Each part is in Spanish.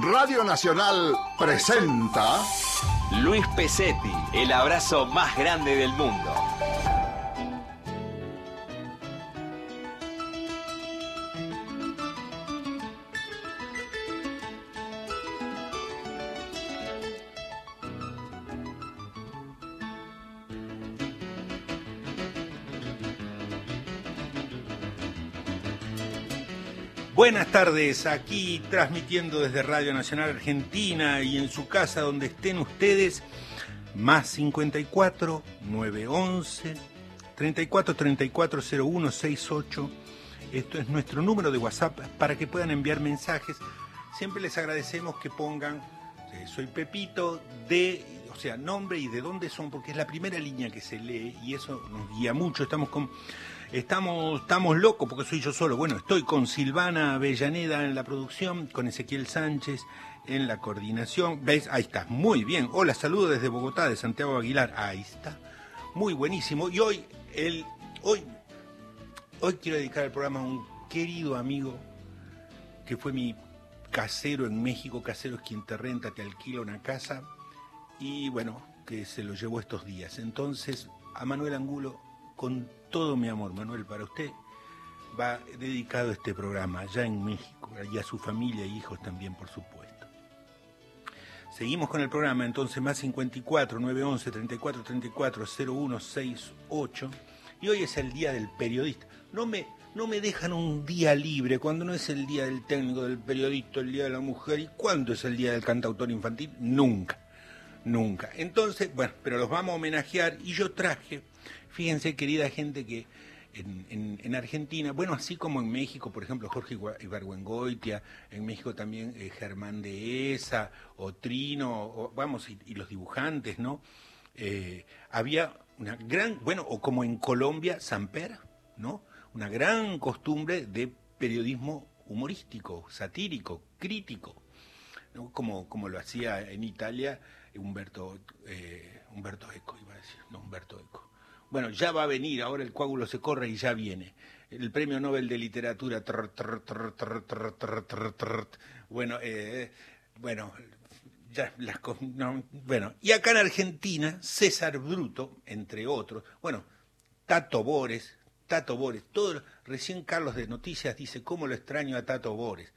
Radio Nacional presenta Luis Pesetti, el abrazo más grande del mundo. Buenas tardes, aquí transmitiendo desde Radio Nacional Argentina y en su casa donde estén ustedes, más 54 911 34 34 01 68. Esto es nuestro número de WhatsApp para que puedan enviar mensajes. Siempre les agradecemos que pongan, eh, soy Pepito, de, o sea, nombre y de dónde son, porque es la primera línea que se lee y eso nos guía mucho. Estamos con Estamos, estamos locos porque soy yo solo. Bueno, estoy con Silvana Avellaneda en la producción, con Ezequiel Sánchez en la coordinación. ¿Ves? Ahí está, muy bien. Hola, saludo desde Bogotá, de Santiago Aguilar. Ahí está. Muy buenísimo. Y hoy, el, hoy, hoy quiero dedicar el programa a un querido amigo que fue mi casero en México. Casero es quien te renta, te alquila una casa. Y bueno, que se lo llevó estos días. Entonces, a Manuel Angulo, con todo mi amor, Manuel, para usted va dedicado este programa allá en México y a su familia e hijos también, por supuesto. Seguimos con el programa, entonces, más 54 911 34 34 0168. Y hoy es el día del periodista. No me, no me dejan un día libre cuando no es el día del técnico, del periodista, el día de la mujer. ¿Y cuándo es el día del cantautor infantil? Nunca, nunca. Entonces, bueno, pero los vamos a homenajear y yo traje Fíjense, querida gente, que en, Argentina, bueno, así como en México, por ejemplo, Jorge Ibargüengoitia, en México también eh, Germán de Esa, o Trino, vamos, y, los dibujantes, ¿no? Eh, había una gran, bueno, o como en Colombia, Samper, ¿no? Una gran costumbre de periodismo humorístico, satírico, crítico, ¿no? como, como lo hacía en Italia Humberto, eh, Humberto Eco, iba a decir, no, Humberto Eco. Bueno, ya va a venir, ahora el coágulo se corre y ya viene. El premio Nobel de Literatura. bueno, eh, bueno, ya las bueno, y acá en Argentina, César Bruto, entre otros, bueno, Tato Bores, Tato Bores, todo, recién Carlos de Noticias dice cómo lo extraño a Tato Bores.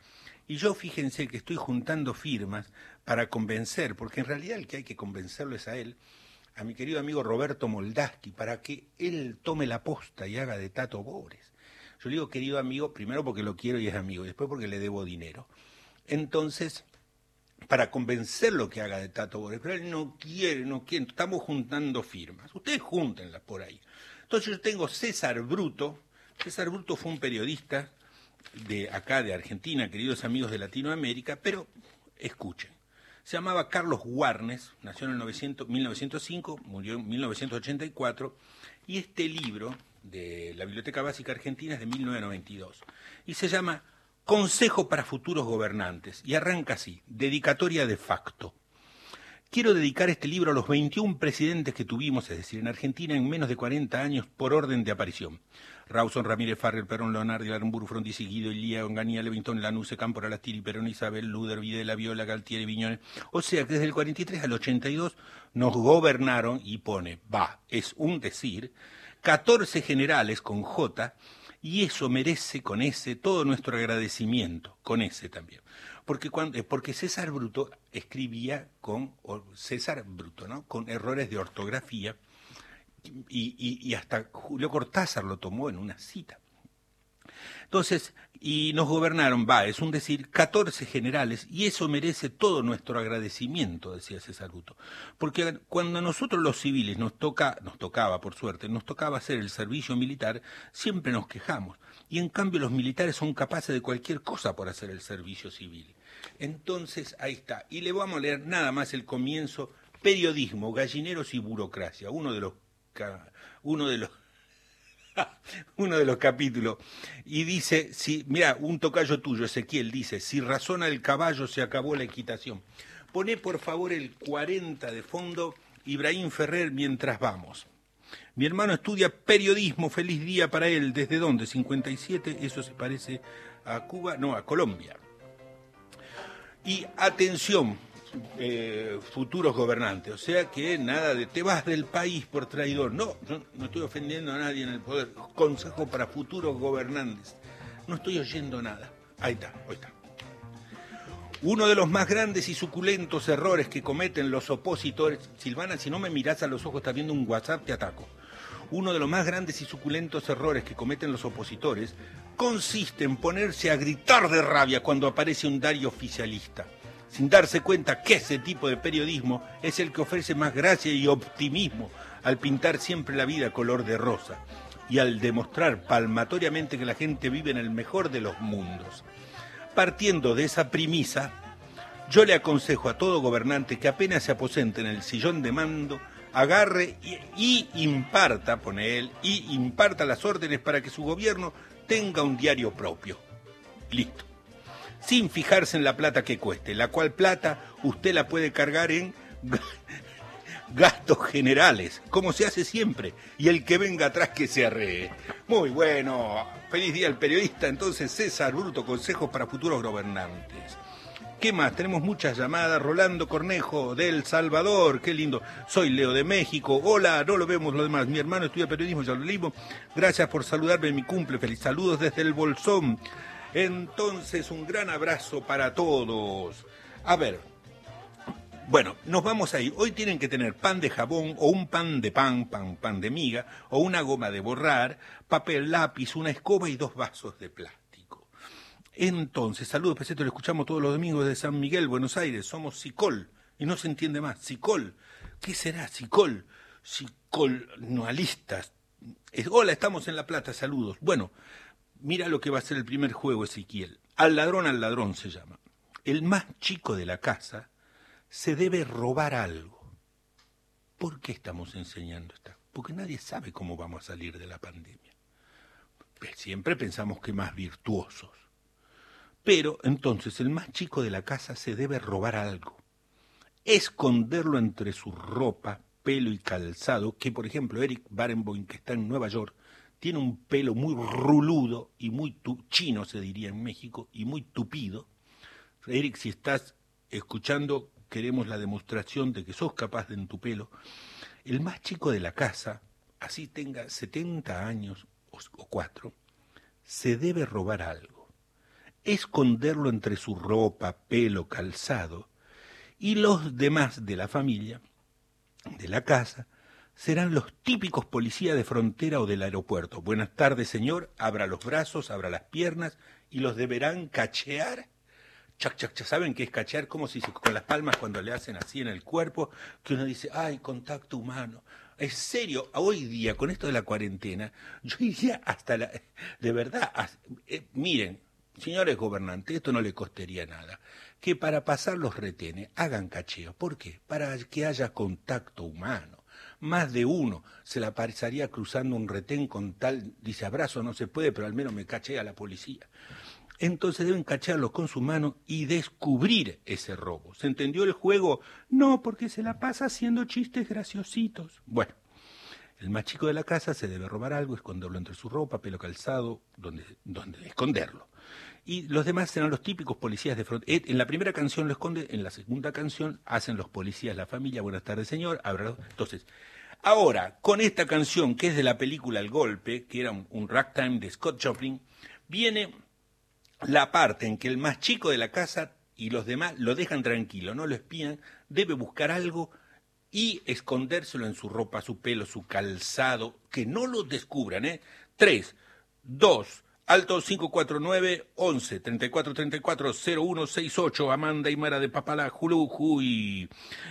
Y yo fíjense que estoy juntando firmas para convencer, porque en realidad el que hay que convencerlo es a él, a mi querido amigo Roberto Moldaski para que él tome la posta y haga de Tato Bores. Yo le digo querido amigo, primero porque lo quiero y es amigo, y después porque le debo dinero. Entonces, para convencerlo que haga de Tato Bores, pero él no quiere, no quiere, estamos juntando firmas. Ustedes júntenlas por ahí. Entonces yo tengo César Bruto. César Bruto fue un periodista de acá, de Argentina, queridos amigos de Latinoamérica, pero escuchen. Se llamaba Carlos Warnes, nació en el 1905, murió en 1984, y este libro de la Biblioteca Básica Argentina es de 1992, y se llama Consejo para futuros gobernantes, y arranca así, dedicatoria de facto. Quiero dedicar este libro a los 21 presidentes que tuvimos, es decir, en Argentina en menos de 40 años por orden de aparición. Rawson, Ramírez, Farrell, Perón, Leonardo, Aramburu, Frondizi, Guido, Ilía, Onganía, Levington, Lanuse, Cámpora, Lastiri, Perón, Isabel, Luder, Videla, Viola, Galtieri, Viñones. O sea que desde el 43 al 82 nos gobernaron, y pone, va, es un decir, 14 generales con J, y eso merece con ese todo nuestro agradecimiento, con ese también. Porque, cuando, porque César Bruto escribía con, César Bruto, ¿no? Con errores de ortografía, y, hasta Julio Cortázar lo tomó en una cita. Entonces, y nos gobernaron, va, es un decir, 14 generales, y eso merece todo nuestro agradecimiento, decía César Bruto. Porque cuando nosotros los civiles nos toca, nos tocaba, por suerte, nos tocaba hacer el servicio militar, siempre nos quejamos. Y en cambio los militares son capaces de cualquier cosa por hacer el servicio civil. Entonces, ahí está. Y le vamos a leer nada más el comienzo, periodismo, gallineros y burocracia, uno de los uno de los uno de los capítulos y dice, si mira, un tocayo tuyo, Ezequiel dice, si razona el caballo se acabó la equitación. Pone por favor el 40 de fondo, Ibrahim Ferrer, mientras vamos. Mi hermano estudia periodismo, feliz día para él. ¿Desde dónde? 57, eso se parece a Cuba, no, a Colombia. Y atención, eh, futuros gobernantes, o sea que nada de te vas del país por traidor. No, no, no estoy ofendiendo a nadie en el poder. Consejo para futuros gobernantes. No estoy oyendo nada. Ahí está, ahí está. Uno de los más grandes y suculentos errores que cometen los opositores, Silvana, si no me miras a los ojos, estás viendo un WhatsApp, te ataco. Uno de los más grandes y suculentos errores que cometen los opositores consiste en ponerse a gritar de rabia cuando aparece un diario oficialista, sin darse cuenta que ese tipo de periodismo es el que ofrece más gracia y optimismo al pintar siempre la vida color de rosa y al demostrar palmatoriamente que la gente vive en el mejor de los mundos. Partiendo de esa premisa, yo le aconsejo a todo gobernante que apenas se aposente en el sillón de mando, agarre y, y, imparta, pone él, y imparta las órdenes para que su gobierno tenga un diario propio. Listo. Sin fijarse en la plata que cueste, la cual plata usted la puede cargar en gastos generales, como se hace siempre, y el que venga atrás que se arree. Muy bueno, feliz día al periodista, entonces César Bruto, consejos para futuros gobernantes. ¿Qué más? Tenemos muchas llamadas. Rolando Cornejo, de El Salvador, qué lindo. Soy Leo de México. Hola, no lo vemos lo demás. Mi hermano estudia periodismo, ya lo. Gracias por saludarme mi cumple. Feliz saludos desde el Bolsón. Entonces, un gran abrazo para todos. A ver, bueno, nos vamos ahí. Hoy tienen que tener pan de jabón o un pan de pan, pan, pan de miga, o una goma de borrar, papel, lápiz, una escoba y dos vasos de plástico. Entonces, saludos, Peseto, lo escuchamos todos los domingos de San Miguel, Buenos Aires. Somos Sicol, y no se entiende más. Sicol. ¿Qué será? Sicol. Sicolnoalistas. Hola, estamos en La Plata, saludos. Bueno, mira lo que va a ser el primer juego, Ezequiel. Al ladrón, al ladrón se llama. El más chico de la casa se debe robar algo. ¿Por qué estamos enseñando esto? Porque nadie sabe cómo vamos a salir de la pandemia. Siempre pensamos que más virtuosos. Pero entonces el más chico de la casa se debe robar algo. Esconderlo entre su ropa, pelo y calzado, que por ejemplo Eric Barenboim, que está en Nueva York, tiene un pelo muy ruludo y muy chino, se diría en México, y muy tupido. Eric, si estás escuchando, queremos la demostración de que sos capaz de en tu pelo. El más chico de la casa, así tenga 70 años o, o cuatro, se debe robar algo esconderlo entre su ropa, pelo, calzado, y los demás de la familia, de la casa, serán los típicos policías de frontera o del aeropuerto. Buenas tardes, señor, abra los brazos, abra las piernas, y los deberán cachear. Chac, chac, chac. ¿Saben qué es cachear? Como si con las palmas cuando le hacen así en el cuerpo, que uno dice, ay, contacto humano. Es serio, hoy día, con esto de la cuarentena, yo iría hasta la... De verdad, eh, miren, señores gobernantes, esto no le costaría nada, que para pasar los retenes hagan cacheo. ¿Por qué? Para que haya contacto humano. Más de uno se la pasaría cruzando un retén con tal, dice abrazo, no se puede, pero al menos me cachea la policía. Entonces deben cachearlos con su mano y descubrir ese robo. ¿Se entendió el juego? No, porque se la pasa haciendo chistes graciositos. Bueno, el más chico de la casa se debe robar algo, esconderlo entre su ropa, pelo calzado, donde, donde esconderlo y los demás serán los típicos policías de frontera. Eh, en la primera canción lo esconde, en la segunda canción hacen los policías la familia, buenas tardes señor, Entonces, ahora, con esta canción que es de la película El Golpe, que era un, un ragtime de Scott Joplin, viene la parte en que el más chico de la casa y los demás lo dejan tranquilo, no lo espían, debe buscar algo y escondérselo en su ropa, su pelo, su calzado, que no lo descubran, ¿eh? Tres, dos, Alto 549 11 34 34 0168 Amanda Mara de Papala y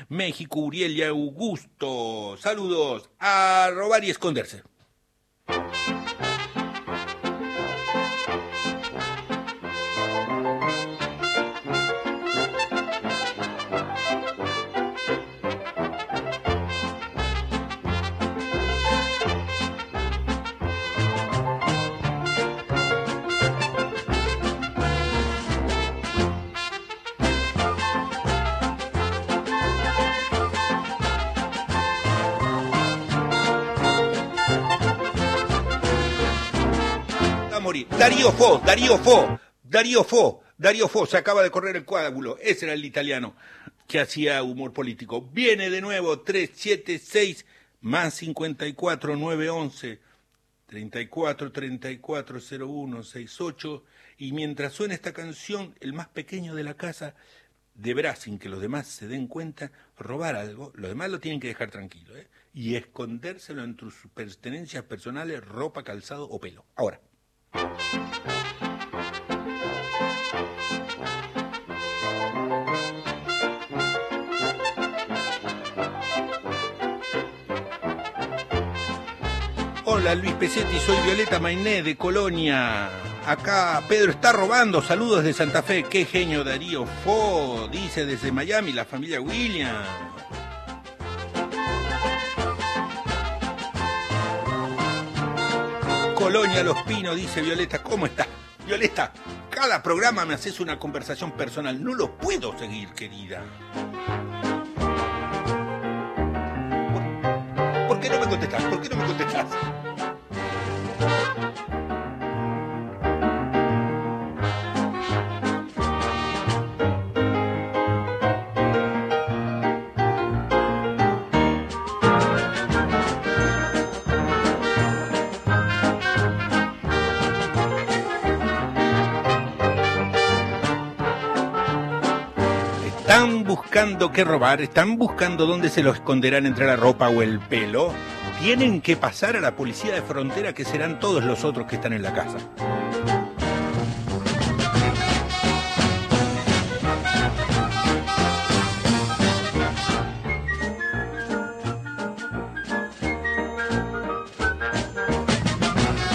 México Uriel y Augusto. Saludos a robar y esconderse. Darío Fo, Darío Fo, Darío Fo, Darío Fossa acaba de correr el coágulo. Ese era el italiano que hacía humor político. Viene de nuevo 376 más 54 911 34 34 01 68 y mientras suena esta canción, el más pequeño de la casa deberá, sin que los demás se den cuenta, robar algo, los demás lo tienen que dejar tranquilo, ¿eh? y escondérselo entre sus pertenencias personales, ropa, calzado o pelo. Ahora. Hola Luis Pesetti, soy Violeta Mainé de Colonia. Acá Pedro está robando, saludos de Santa Fe. Qué genio Darío Fo, dice desde Miami la familia William. Colonia Los Pinos, dice Violeta, ¿cómo está? Violeta, cada programa me haces una conversación personal, no lo puedo seguir, querida. ¿Por, ¿por qué no me contestás? ¿Por qué no me contestás? Buscando qué robar, están buscando dónde se lo esconderán entre la ropa o el pelo. Tienen que pasar a la policía de frontera que serán todos los otros que están en la casa.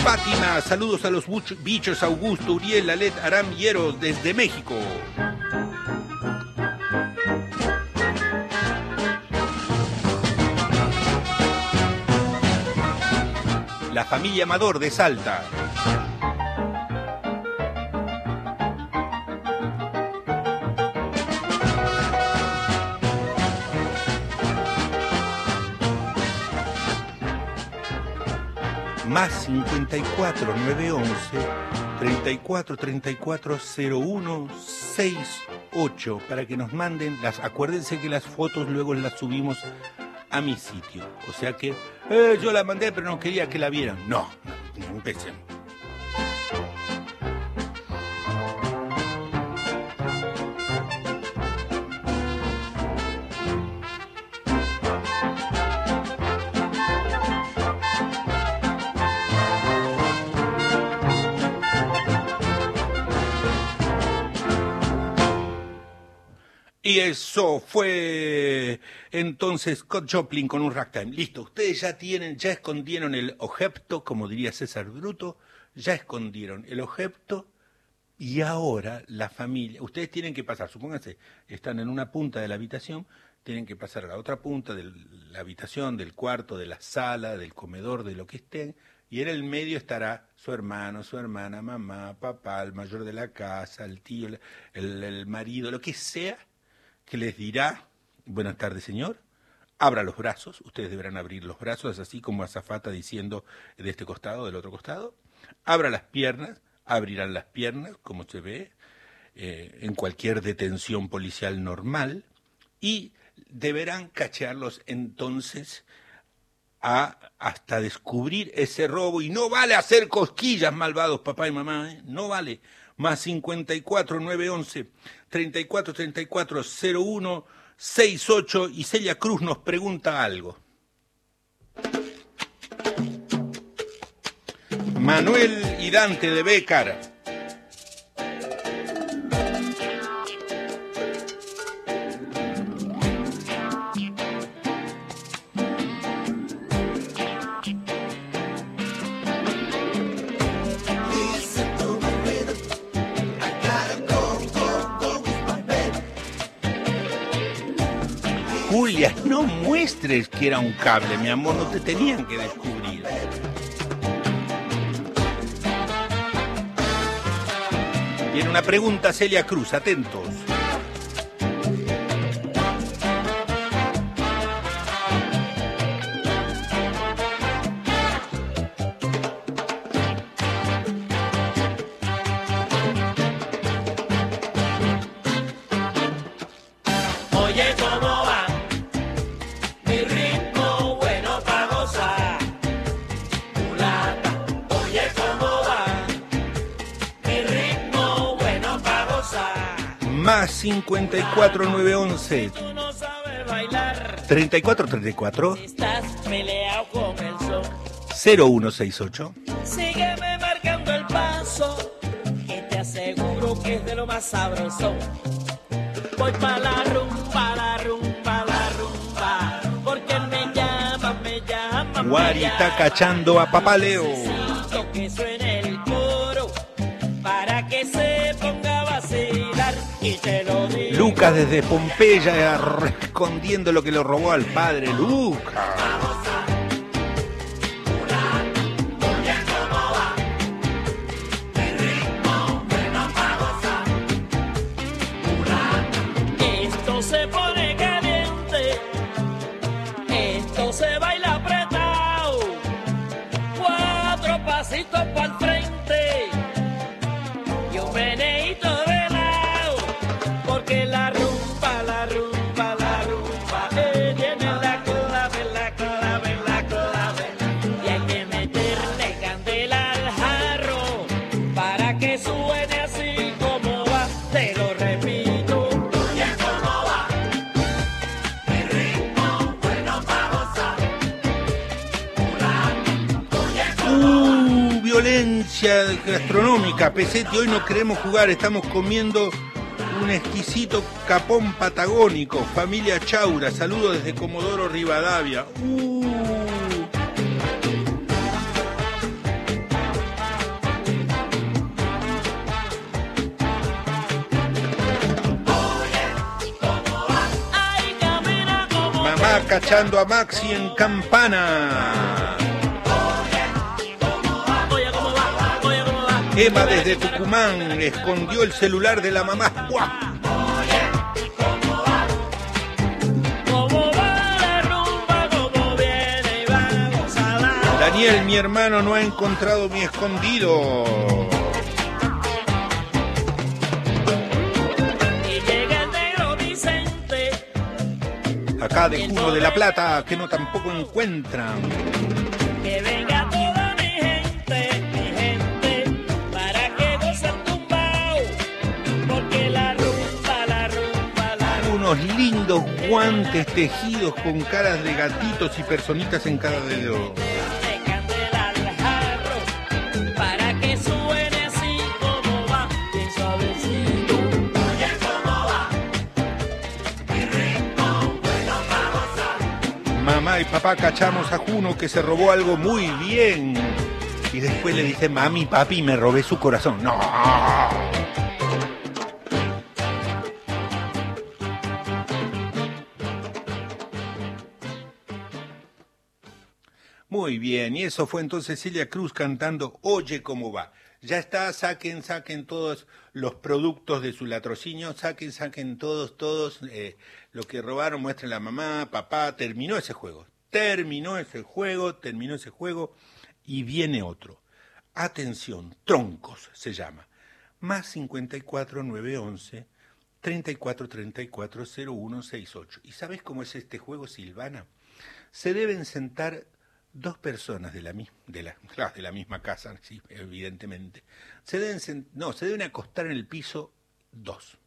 Fátima, saludos a los bichos Augusto, Uriel, Alet, Aram Hieros desde México. La familia Amador de Salta. Más 54 911 34 34 01 68 para que nos manden las. Acuérdense que las fotos luego las subimos a mi sitio. O sea que eh, yo la mandé pero no quería que la vieran. No, no, no empecemos. Y eso fue entonces Scott Joplin con un ragtime. Listo, ustedes ya tienen, ya escondieron el objeto, como diría César Bruto, ya escondieron el objeto y ahora la familia, ustedes tienen que pasar, supónganse, están en una punta de la habitación, tienen que pasar a la otra punta de la habitación, del cuarto, de la sala, del comedor, de lo que estén, y en el medio estará su hermano, su hermana, mamá, papá, el mayor de la casa, el tío, el, marido, lo que sea, que les dirá, buenas tardes señor, abra los brazos, ustedes deberán abrir los brazos, así como azafata diciendo de este costado, del otro costado, abra las piernas, abrirán las piernas, como se ve eh, en cualquier detención policial normal, y deberán cachearlos entonces a, hasta descubrir ese robo. Y no vale hacer cosquillas, malvados papá y mamá, ¿eh? no vale. Más 54 911 34 34 01 68 y Celia Cruz nos pregunta algo. Manuel y Dante de Bécar. Que era un cable, mi amor, no te tenían que descubrir. Viene una pregunta, Celia Cruz, atentos. Más 54 911 Tú no sabes bailar. 34 34 Estás peleado con el sol. 0168 Sígueme marcando el paso, que te aseguro que es de lo más sabroso. Voy pa' la rumba, la rumba, la rumba, porque me llama, me llama. me Guari está llama. cachando a Papá Desde Pompeya escondiendo lo que le robó al padre. Lucas. Pesetti, hoy no queremos jugar, estamos comiendo un exquisito capón patagónico. Familia Chaura, saludo desde Comodoro Rivadavia. Uh. Mamá cachando a Maxi en campana. Emma desde Tucumán escondió el celular de la mamá. Daniel, mi hermano, no ha encontrado mi escondido. Acá de Cuno de la Plata, que no tampoco encuentran. Unos lindos guantes tejidos con caras de gatitos y personitas en cada dedo. Mamá y papá cachamos a Juno que se robó algo muy bien. Y después le dice, mami, papi, me robé su corazón. No. Muy bien, y eso fue entonces Celia Cruz cantando Oye cómo va. Ya está, saquen, saquen todos los productos de su latrocinio, saquen, saquen todos, todos eh, lo que robaron, muestren la mamá, papá, terminó ese juego, terminó ese juego, terminó ese juego y viene otro. Atención, troncos se llama. Más 54 911 34 34 0168. ¿Y sabes cómo es este juego, Silvana? Se deben sentar dos personas de la, mi- de la, misma casa, sí, evidentemente. Se deben no, se deben acostar en el piso dos.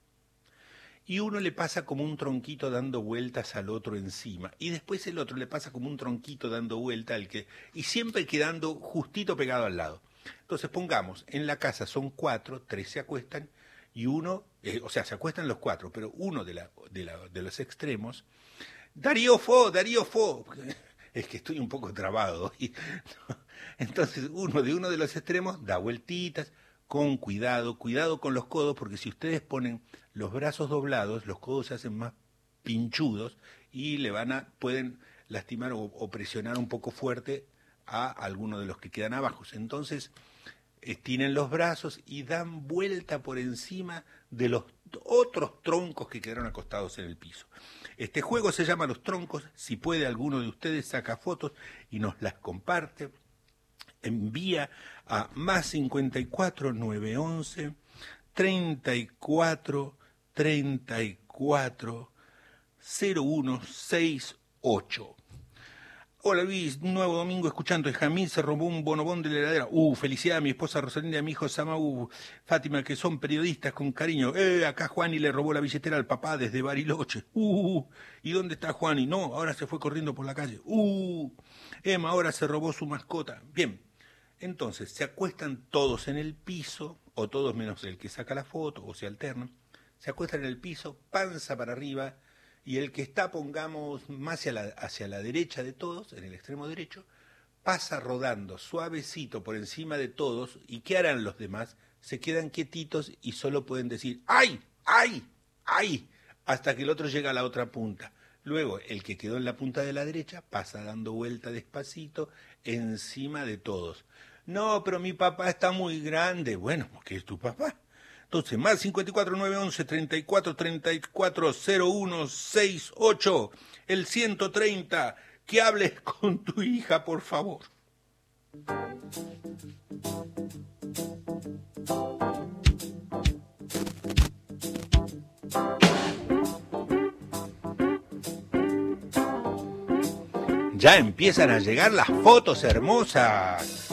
Y uno le pasa como un tronquito dando vueltas al otro encima. Y después el otro le pasa como un tronquito dando vuelta al que. Y siempre quedando justito pegado al lado. Entonces pongamos, en la casa son cuatro, tres se acuestan y uno, eh, o sea, se acuestan los cuatro, pero uno de, de los extremos Darío Fo, Darío Fo. Es que estoy un poco trabado. hoy. Entonces, uno de uno de los extremos da vueltitas, con cuidado, cuidado con los codos, porque si ustedes ponen los brazos doblados, los codos se hacen más pinchudos y le van a, pueden lastimar o, o presionar un poco fuerte a alguno de los que quedan abajo. Entonces, estiren los brazos y dan vuelta por encima de los otros troncos que quedaron acostados en el piso. Este juego se llama Los Troncos. Si puede alguno de ustedes saca fotos y nos las comparte. Envía a más 54 911 34 34 0168. Hola Luis, nuevo domingo escuchando. Jamín se robó un bonobón de la heladera. Uh, felicidad a mi esposa Rosalinda y a mi hijo Samau Fátima, que son periodistas con cariño. Eh, acá Juani le robó la billetera al papá desde Bariloche. Uh, ¿y dónde está Juani? No, ahora se fue corriendo por la calle. Uh, Emma ahora se robó su mascota. Bien, entonces se acuestan todos en el piso, o todos menos el que saca la foto, o se alternan. Se acuestan en el piso, panza para arriba, y el que está, pongamos, más hacia la, derecha de todos, en el extremo derecho, pasa rodando suavecito por encima de todos, y ¿qué harán los demás? Se quedan quietitos y solo pueden decir ¡ay! ¡ay! ¡ay! hasta que el otro llega a la otra punta. Luego, el que quedó en la punta de la derecha pasa dando vuelta despacito encima de todos. No, pero mi papá está muy grande. Bueno, porque es tu papá. Entonces, más 54 911 34 34 01 68, el 130, que hables con tu hija, por favor. Ya empiezan a llegar las fotos hermosas.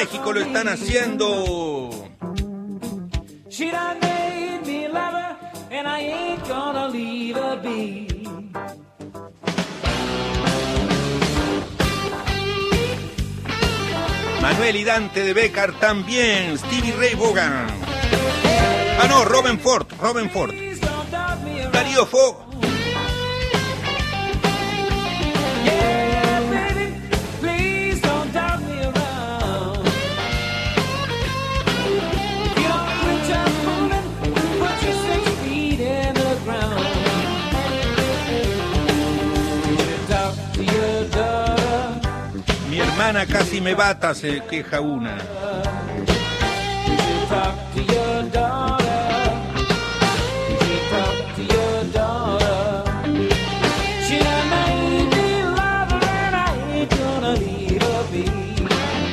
México lo están haciendo. She done made me love her, and I ain't gonna leave her be. Manuel y Dante de Becar también. Stevie Ray Vaughan. Ah, no, Robin Ford. Robin Ford. Darío Fo. Casi me bata, se queja una.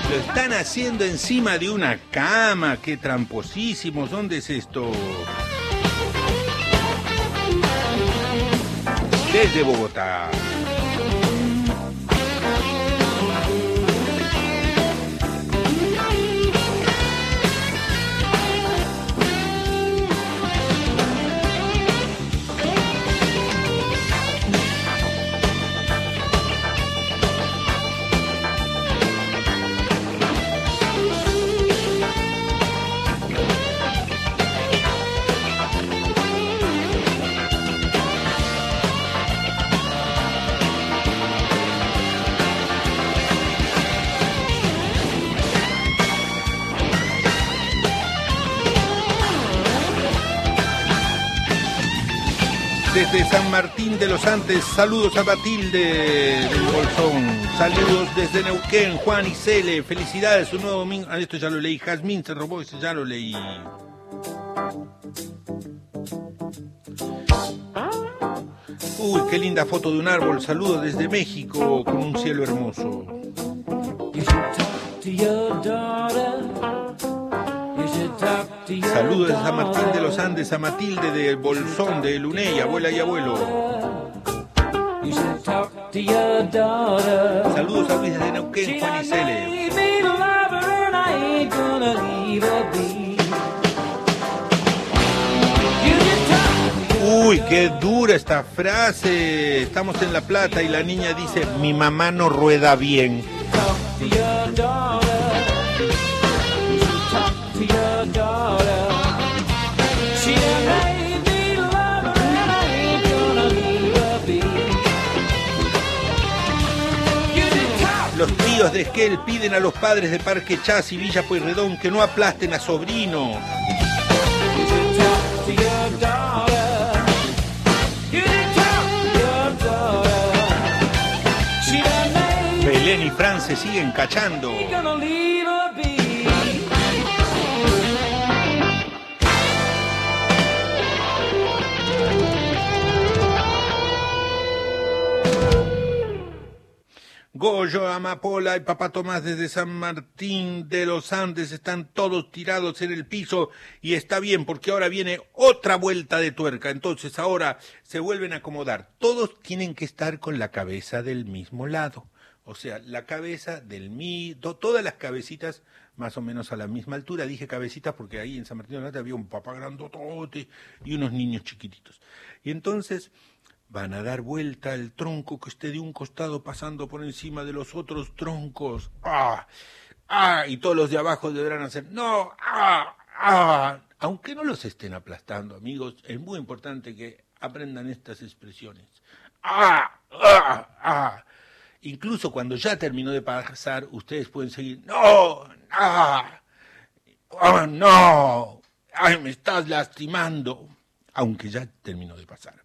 Lo están haciendo encima de una cama. Qué tramposísimos. ¿Dónde es esto? Desde Bogotá. Desde San Martín de los Andes, saludos a Batilde del Bolsón. Saludos desde Neuquén, Juan y Cele. Felicidades, un nuevo domingo. Ah, esto ya lo leí. Jazmín se robó, ese ya lo leí. Uy, qué linda foto de un árbol. Saludos desde México con un cielo hermoso. Saludos desde San Martín de los. Andes a Matilde de Bolsón, de Luney, abuela y abuelo. Saludos a Luis desde Neuquén, Juan y Cele. Uy, qué dura esta frase. Estamos en La Plata y la niña dice, mi mamá no rueda bien. Los tíos de Esquel piden a los padres de Parque Chas y Villa Pueyrredón que no aplasten a sobrino. Belén y Fran se siguen cachando. Goyo, Amapola y Papá Tomás desde San Martín de los Andes están todos tirados en el piso y está bien porque ahora viene otra vuelta de tuerca. Entonces ahora se vuelven a acomodar. Todos tienen que estar con la cabeza del mismo lado. O sea, la cabeza del mi, to- todas las cabecitas más o menos a la misma altura. Dije cabecitas porque ahí en San Martín de los Andes había un papá grandotote y unos niños chiquititos. Y entonces van a dar vuelta el tronco que esté de un costado pasando por encima de los otros troncos. ¡Ah! ¡Ah! Y todos los de abajo deberán hacer ¡No! ¡Ah! ¡Ah! Aunque no los estén aplastando, amigos, es muy importante que aprendan estas expresiones. ¡Ah! ¡Ah! ¡Ah! Incluso cuando ya terminó de pasar, ustedes pueden seguir. ¡No! ¡Ah! ¡Ah! ¡No! ¡Ay, me estás lastimando! Aunque ya terminó de pasar.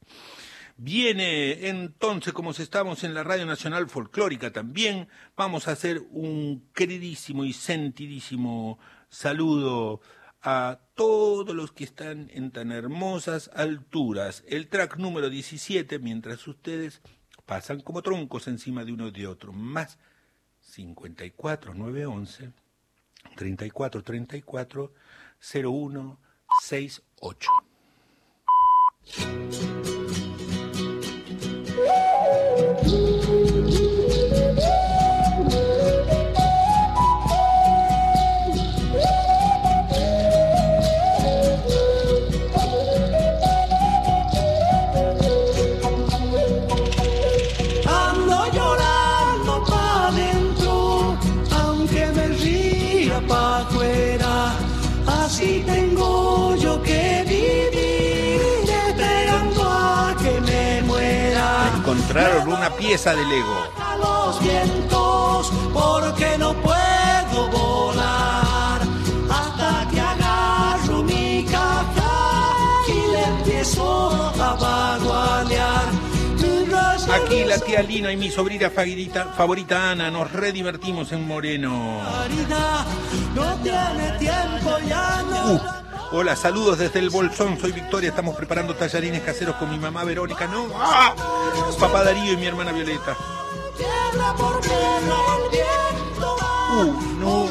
Viene entonces, como estamos en la Radio Nacional Folclórica también, vamos a hacer un queridísimo y sentidísimo saludo a todos los que están en tan hermosas alturas. El track número 17, mientras ustedes pasan como troncos encima de uno de otro, más 54 911 34 34 01 68. Música Encontraron una pieza de Lego. A los vientos, porque no puedo volar. Hasta que agarro mi caja y le empiezo a vagualear. Mientras el Aquí la tía Lina y mi sobrina favorita, favorita Ana nos redivertimos en Moreno. Marina no tiene tiempo, ya no. Uh, hola, saludos desde el Bolsón. Soy Victoria. Estamos preparando tallarines caseros con mi mamá Verónica. No, ¡Ah! papá Darío y mi hermana Violeta. Uh, no,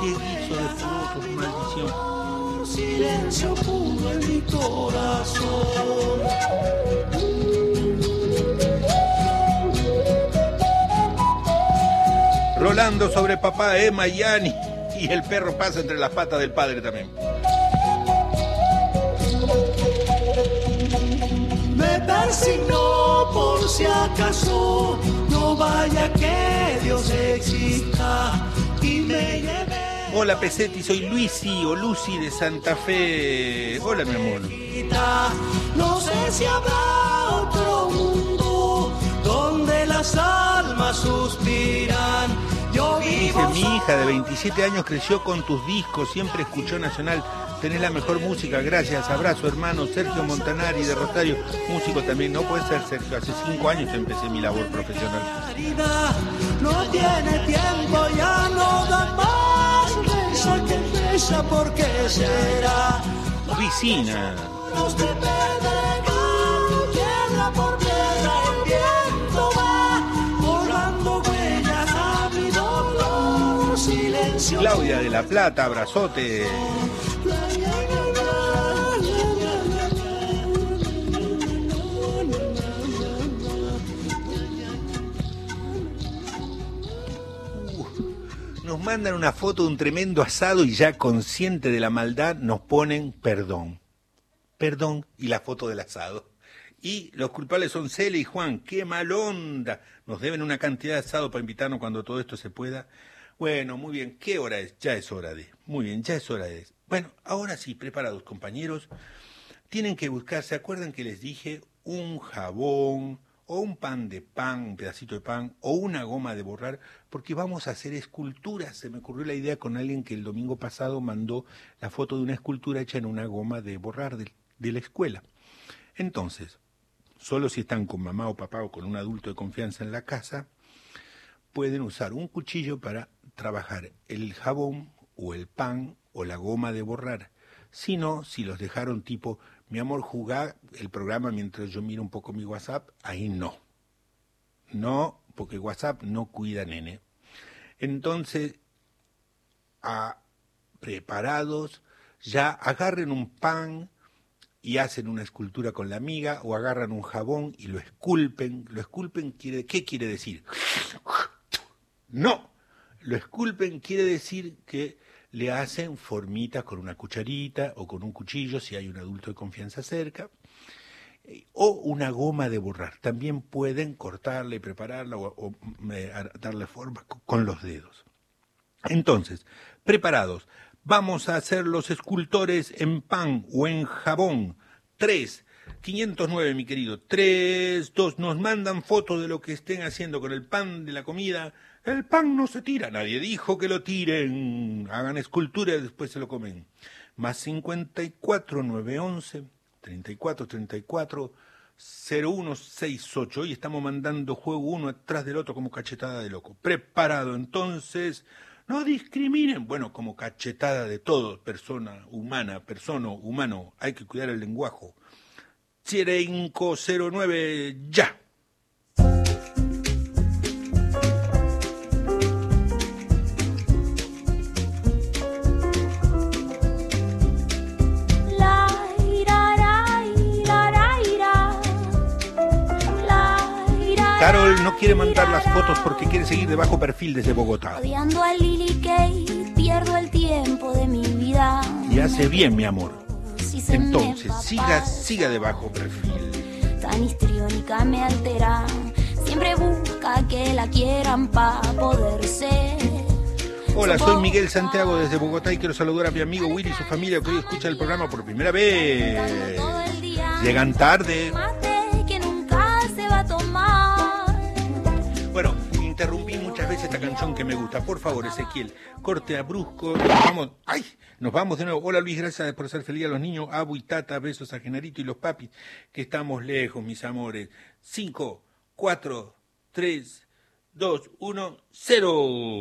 qué guiso de fotos, maldición. Silencio puro en mi corazón. Rolando sobre papá Emma y Ani. Y el perro pasa entre las patas del padre también. Me persignó por si acaso no vaya que Dios exista y me lleve. Hola Pesetti, soy Luisi o Lucy de Santa Fe. Hola mi amor. No sé si habrá otro mundo donde las almas suspiran. Yo Dice, mi hija de 27 años creció con tus discos, siempre escuchó Nacional. Tenés la mejor música, gracias. Abrazo, hermano. Sergio Montanari de Rosario, músico también. No puede ser, Sergio. Hace cinco años empecé mi labor profesional. No tiene tiempo, ya no da más reza que reza, ¿por qué será? Piscina. Claudia de la Plata, abrazote. Nos mandan una foto de un tremendo asado y ya consciente de la maldad nos ponen perdón. Perdón y la foto del asado. Y los culpables son Cele y Juan. ¡Qué mal onda! Nos deben una cantidad de asado para invitarnos cuando todo esto se pueda. Bueno, muy bien. ¿Qué hora es? Ya es hora de. Muy bien, ya es hora de. Bueno, ahora sí, preparados compañeros. Tienen que buscar, ¿se acuerdan que les dije? Un jabón o un pan de pan, un pedacito de pan o una goma de borrar, porque vamos a hacer esculturas. Se me ocurrió la idea con alguien que el domingo pasado mandó la foto de una escultura hecha en una goma de borrar de, de la escuela. Entonces, solo si están con mamá o papá o con un adulto de confianza en la casa, pueden usar un cuchillo para trabajar el jabón o el pan o la goma de borrar. Si no, si los dejaron tipo, mi amor, jugá el programa mientras yo miro un poco mi WhatsApp, ahí no. No, porque WhatsApp no cuida nene. Entonces, a preparados, ya agarren un pan y hacen una escultura con la amiga o agarran un jabón y lo esculpen. Lo esculpen quiere, ¿qué quiere decir? No, lo esculpen quiere decir que le hacen formitas con una cucharita o con un cuchillo si hay un adulto de confianza cerca o una goma de borrar. También pueden cortarla y prepararla o, o, eh, darle forma con los dedos. Entonces, preparados, vamos a hacer los escultores en pan o en jabón. Tres, 509, mi querido. Tres, dos, nos mandan fotos de lo que estén haciendo con el pan de la comida. El pan no se tira, nadie dijo que lo tiren. Hagan escultura y después se lo comen. Más 54, 911, 34, 34, 0168. Hoy estamos mandando juego uno atrás del otro como cachetada de loco. Preparado entonces. No discriminen, bueno, como cachetada de todo, persona humana, persona humano, hay que cuidar el lenguaje. 509, ya. No quiere mandar las fotos porque quiere seguir de bajo perfil desde Bogotá. Odiando a Lily Kay, pierdo el tiempo de mi vida. Y hace bien, mi amor. Si Entonces, siga, siga de bajo perfil. Tan histriónica me altera. Siempre busca que la quieran para poder ser. Hola, soy Miguel Santiago desde Bogotá y quiero saludar a mi amigo Willy y su familia que hoy escucha el programa por primera vez. Llegan tarde. Bueno, interrumpí muchas veces esta canción que me gusta. Por favor, Ezequiel, corte a brusco. Vamos. ¡Ay! Nos vamos de nuevo. Hola Luis, gracias por ser feliz a los niños. Abu y Tata, besos a Genarito y los papis, que estamos lejos, mis amores. 5, 4, 3, 2, 1, 0.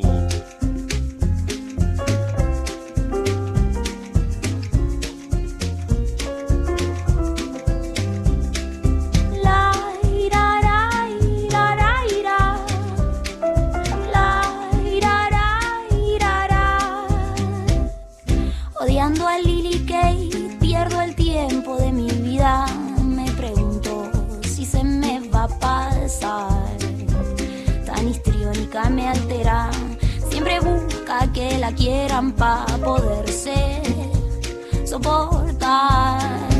Siempre busca que la quieran para poderse soportar.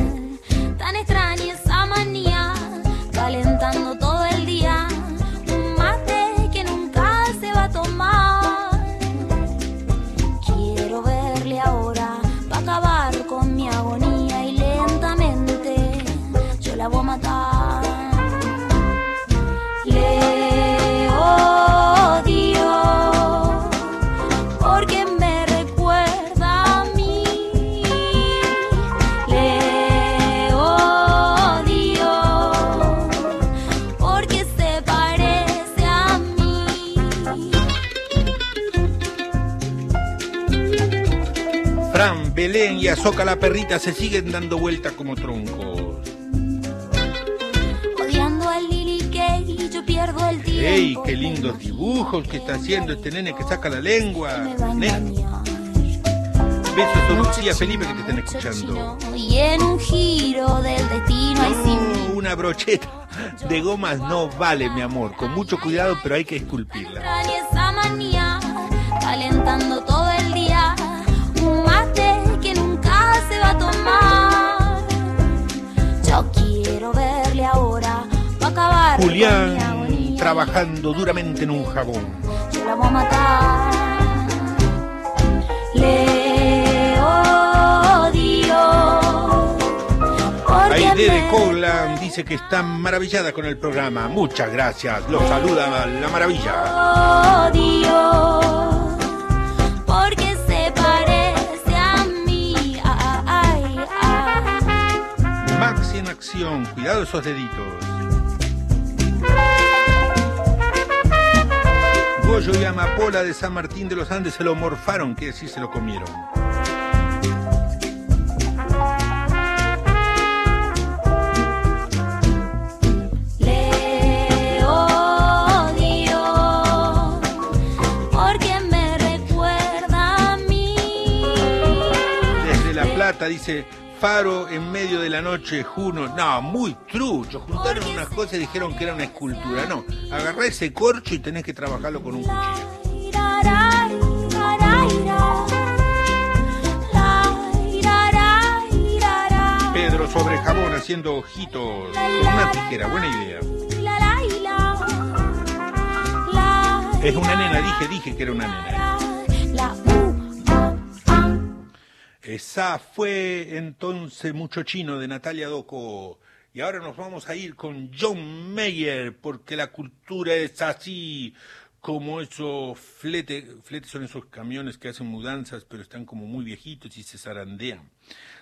Y Azoka la perrita se siguen dando vuelta como troncos. Odiando a Lily Kay, yo pierdo el tiempo. ¡Ey, qué lindos dibujos que está haciendo este nene que saca la lengua! A besos a Mucho Lucía chino, Felipe que te están escuchando. Y en un giro del destino hay sin una brocheta de gomas no vale, mi amor. Con mucho cuidado, pero hay que esculpirla. Julián trabajando duramente en un jabón. Yo la voy a matar. Le odio. Aide de Coglan dice que está maravillada con el programa. Muchas gracias. Los saluda la maravilla. odio porque se parece a mí. Ay, ay, ay. Maxi en acción. Cuidado esos deditos. Pollo y Amapola de San Martín de los Andes se lo morfaron, ¿qué decir? Se lo comieron. Le odio, porque me recuerda a mí. Desde la plata dice. Faro en medio de la noche, Juno. No, muy trucho. Juntaron unas cosas y dijeron que era una escultura. No, agarrá ese corcho y tenés que trabajarlo con un cuchillo. Pedro sobre jabón haciendo ojitos con una tijera. Buena idea. Es una nena, dije, dije que era una nena. Esa fue entonces Mucho Chino de Natalia Doco. Y ahora nos vamos a ir con John Mayer, porque la cultura es así como esos fletes, fletes son esos camiones que hacen mudanzas, pero están como muy viejitos y se zarandean.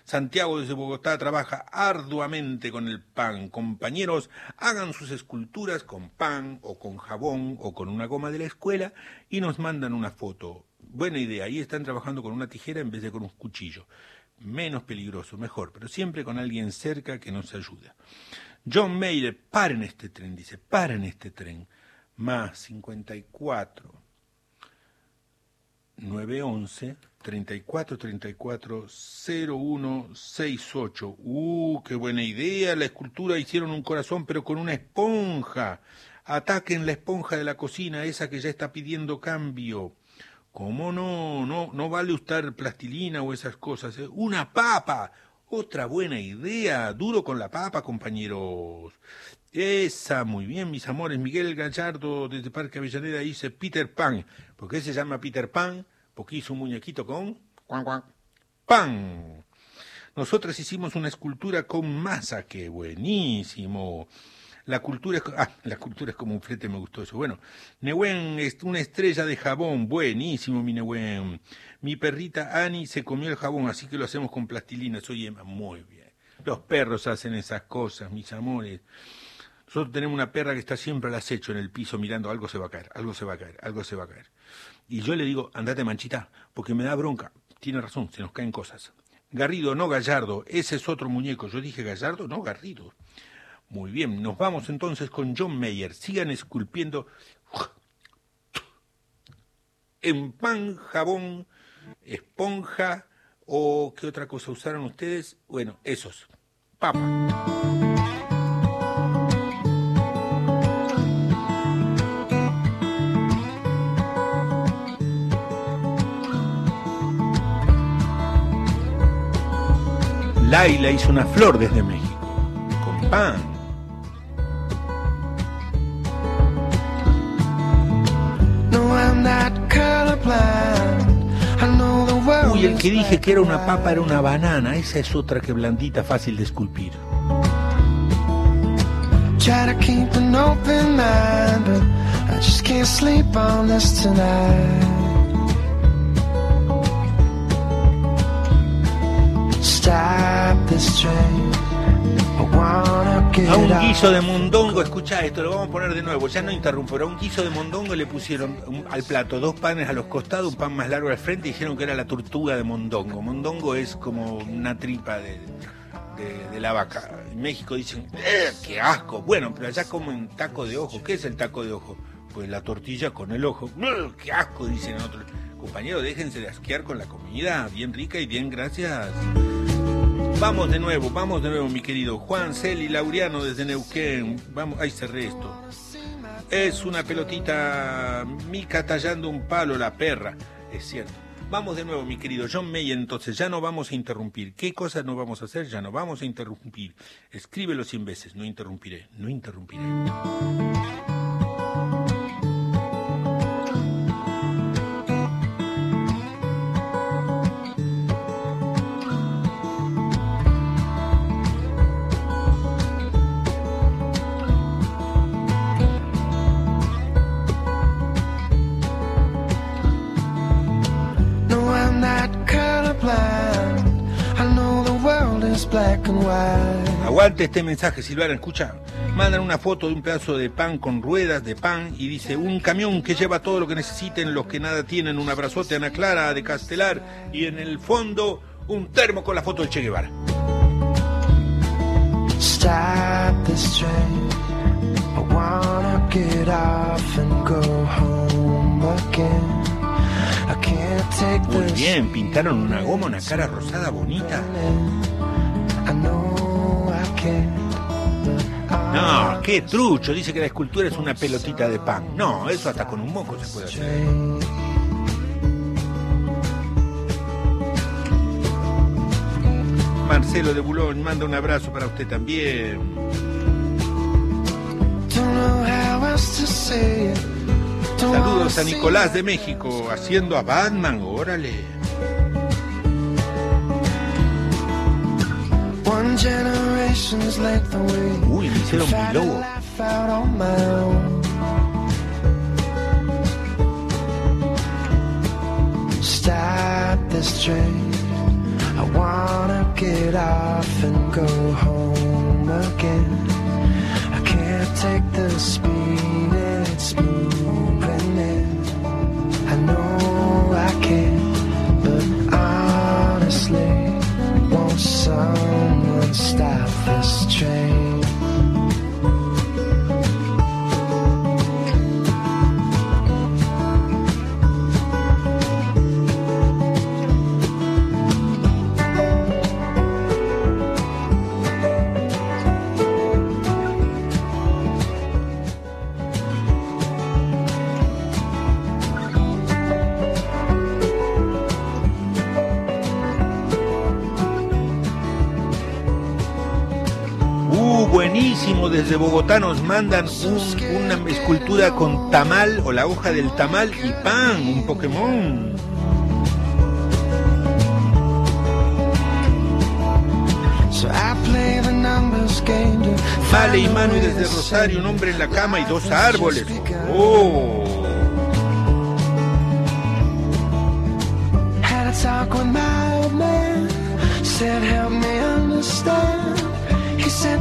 Santiago desde Bogotá trabaja arduamente con el pan. Compañeros, hagan sus esculturas con pan o con jabón o con una goma de la escuela y nos mandan una foto. Buena idea, ahí están trabajando con una tijera en vez de con un cuchillo. Menos peligroso, mejor, pero siempre con alguien cerca que nos ayuda. John Mayer, paren este tren, dice, paren este tren. Más 54 911 34 34 01 68. Uh, qué buena idea. La escultura hicieron un corazón, pero con una esponja. Ataquen la esponja de la cocina, esa que ya está pidiendo cambio. ¿Cómo no? No, no vale usar plastilina o esas cosas. ¿eh? Una papa. Otra buena idea. Duro con la papa, compañeros. Esa, muy bien, mis amores. Miguel Gallardo desde Parque Avellaneda dice Peter Pan. ¿Por qué se llama Peter Pan? Porque hizo un muñequito con cuan, cuan, pan. Nosotras hicimos una escultura con masa, qué buenísimo. La cultura es, ah, la cultura es como un flete, me gustó eso. Bueno, Nehuen es una estrella de jabón, buenísimo mi Nehuen. Mi perrita Ani se comió el jabón, así que lo hacemos con plastilina, soy Emma, muy bien. Los perros hacen esas cosas, mis amores. Nosotros tenemos una perra que está siempre al acecho en el piso mirando, algo se va a caer, algo se va a caer, algo se va a caer. Y yo le digo, andate manchita, porque me da bronca. Tiene razón, se nos caen cosas. Garrido, no Gallardo, ese es otro muñeco. Yo dije Gallardo, no Garrido. Muy bien, nos vamos entonces con John Mayer. Sigan esculpiendo en pan, jabón, esponja o qué otra cosa usaron ustedes. Bueno, esos. Papa. Laila hizo una flor desde México, con pan. Uy, el que dije que era una papa era una banana, esa es otra que blandita, fácil de esculpir. Stop this train. A un guiso de mondongo, escucha esto, lo vamos a poner de nuevo, ya no interrumpo, pero a un guiso de mondongo le pusieron un- al plato dos panes a los costados, un pan más largo al frente y dijeron que era la tortuga de mondongo. Mondongo es como una tripa de, de- de la vaca. En México dicen, ¡eh, qué asco! Bueno, pero allá comen taco de ojo. ¿Qué es el taco de ojo? Pues la tortilla con el ojo. ¡Eh, ¡Qué asco! Dicen otros. Compañeros, déjense de asquear con la comida, bien rica y bien gracias. Vamos de nuevo, vamos de nuevo, mi querido Juan Celi Laureano desde Neuquén. Vamos, ahí cerré esto. Es una pelotita mica tallando un palo, la perra. Es cierto. Vamos de nuevo, mi querido John May, entonces ya no vamos a interrumpir. ¿Qué cosas no vamos a hacer? Ya no vamos a interrumpir. Escríbelo cien veces. No interrumpiré, no interrumpiré. Aguante este mensaje, Silvana, escucha. Mandan una foto de un pedazo de pan con ruedas de pan y dice un camión que lleva todo lo que necesiten los que nada tienen, un abrazote a Ana Clara de Castelar y en el fondo un termo con la foto de Che Guevara. Stop this train. I wanna get off and go home again. I can't take Muy bien, pintaron una goma, una cara rosada bonita. No, qué trucho, dice que la escultura es una pelotita de pan. No, eso hasta con un moco se puede hacer. Marcelo de Bulón manda un abrazo para usted también. Saludos a Nicolás de México haciendo a Batman, órale. Uy, me hicieron mi to logo. laugh out on my own. Stop this train. I wanna get off and go home again. I can't take the speed it's moving stop this train? Desde Bogotá nos mandan un- una escultura con tamal o la hoja del tamal y pan, un Pokémon. Vale y Manu desde Rosario, un hombre en la cama y dos árboles. Oh. Said, help me understand. He said,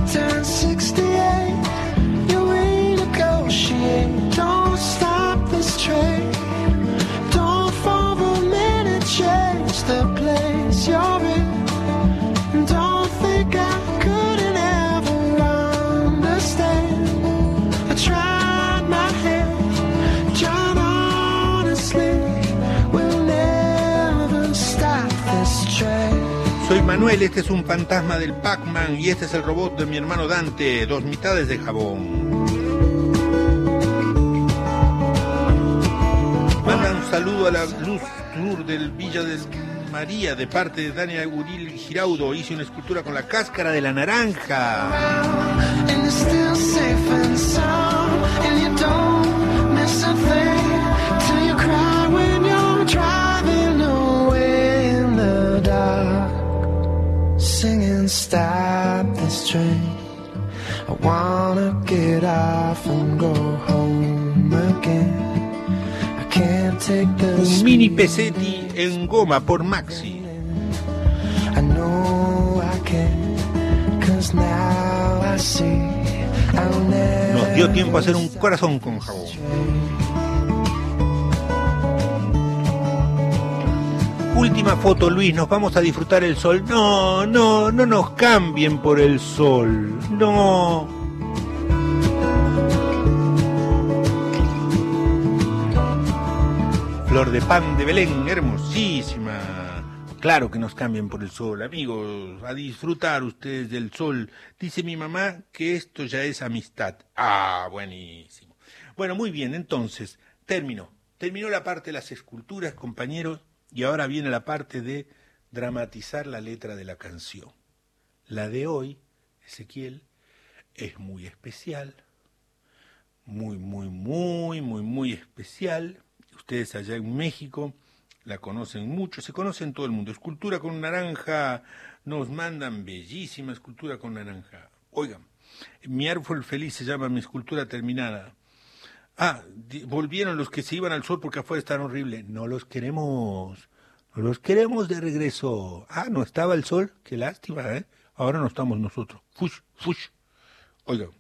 Manuel, este es un fantasma del Pac-Man y este es el robot de mi hermano Dante, dos mitades de jabón. Manda un saludo a la Luz Tour del Villa del María de parte de Dania Uril Giraudo. Hice una escultura con la cáscara de la naranja. Stop this train. I wanna get off and go home again. I can't take Un mini pesetti en goma por Maxi. I know I can, cause now I see I'll never Nos dio tiempo a hacer un corazón con jabón. Última foto, Luis, nos vamos a disfrutar el sol. No, no, no nos cambien por el sol. No. Flor de pan de Belén, hermosísima. Claro que nos cambien por el sol, amigos, a disfrutar ustedes del sol. Dice mi mamá que esto ya es amistad. Ah, buenísimo. Bueno, muy bien, entonces, terminó. Terminó la parte de las esculturas, compañeros, y ahora viene la parte de dramatizar la letra de la canción. La de hoy, Ezequiel, es muy especial, muy, muy, muy, muy, muy especial. Ustedes allá en México la conocen mucho, se conoce en todo el mundo. Escultura con naranja, nos mandan bellísima escultura con naranja. Oigan, mi árbol feliz se llama mi escultura terminada. Ah, volvieron los que se iban al sol porque afuera estaban horrible. No los queremos, no los queremos de regreso. Ah, no estaba el sol, qué lástima, ¿eh? Ahora no estamos nosotros. Fush, fush. Oigan,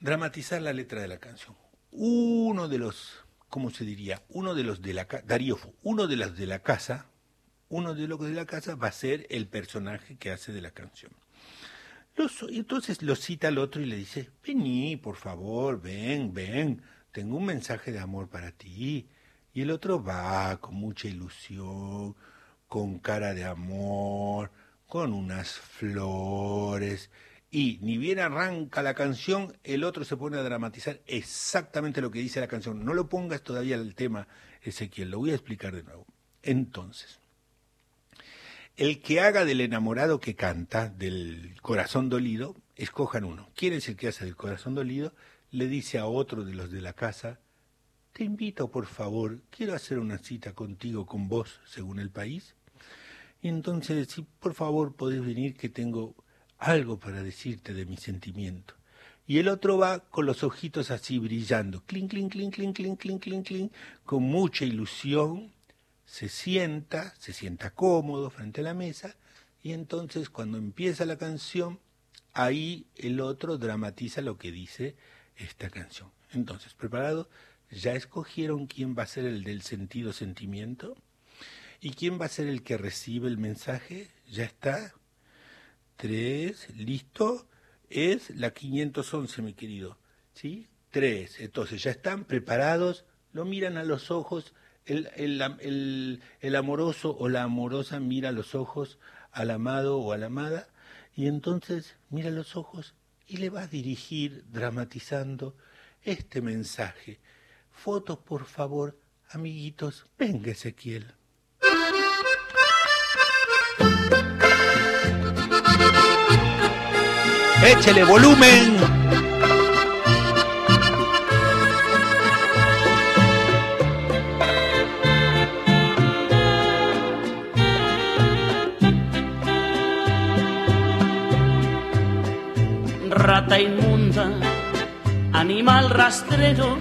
dramatizar la letra de la canción. Uno de los, ¿cómo se diría? Uno de los de la casa, Darío, uno de los de la casa, uno de los de la casa va a ser el personaje que hace de la canción. Los- entonces lo cita al otro y le dice, vení, por favor, ven, ven, tengo un mensaje de amor para ti. Y el otro va con mucha ilusión, con cara de amor, con unas flores. Y ni bien arranca la canción, el otro se pone a dramatizar exactamente lo que dice la canción. No lo pongas todavía el tema, Ezequiel, lo voy a explicar de nuevo. Entonces, el que haga del enamorado que canta, del corazón dolido, escojan uno. ¿Quién es el que hace del corazón dolido? Le dice a otro de los de la casa, te invito por favor, quiero hacer una cita contigo, con vos, según el país. Y entonces, si por favor podés venir, que tengo algo para decirte de mi sentimiento. Y el otro va con los ojitos así brillando, clink, clink, clink, clink, clink, clink, clink, clink, con mucha ilusión, se sienta, se sienta cómodo frente a la mesa, y entonces cuando empieza la canción, ahí el otro dramatiza lo que dice esta canción. Entonces, ¿preparado? ¿Ya escogieron quién va a ser el del sentido sentimiento? ¿Y quién va a ser el que recibe el mensaje? ¿Ya está? Tres, listo. Es la 511, mi querido. ¿Sí? Tres. Entonces, ya están preparados, lo miran a los ojos, el, el, el, el amoroso o la amorosa mira los ojos al amado o a la amada, y entonces mira los ojos y le va a dirigir, dramatizando, este mensaje. Fotos, por favor, amiguitos. Venga, Ezequiel. Échele volumen. Rata inmunda, animal rastrero,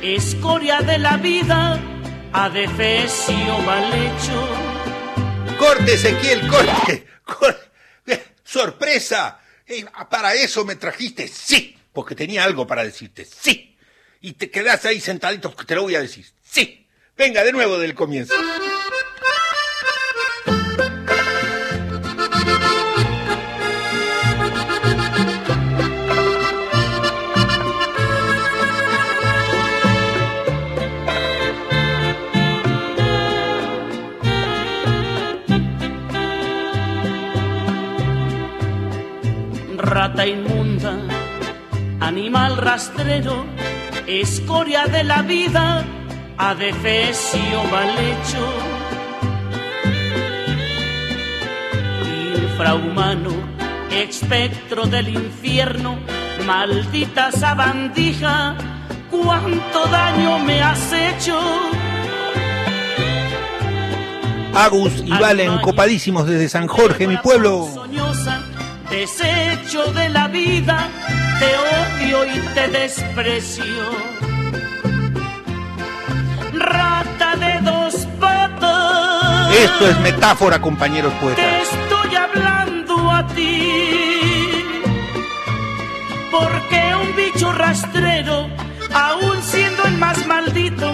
escoria de la vida, adefesio mal hecho. Corte, Ezequiel, corte. corte. Eh, ¡Sorpresa! Eh, ¿Para eso me trajiste? Sí, porque tenía algo para decirte. Sí. Y te quedas ahí sentadito porque te lo voy a decir. Sí. Venga, de nuevo del comienzo. Rata inmunda, animal rastrero, escoria de la vida, adefesio mal hecho. Infrahumano, espectro del infierno, maldita sabandija, cuánto daño me has hecho. Agus y Valen, copadísimos desde San Jorge, mi pueblo. Soñosa, desecho de la vida, te odio y te desprecio. Rata de dos patas. Esto es metáfora, compañeros Te poetas. estoy hablando a ti. Porque un bicho rastrero, aún siendo el más maldito,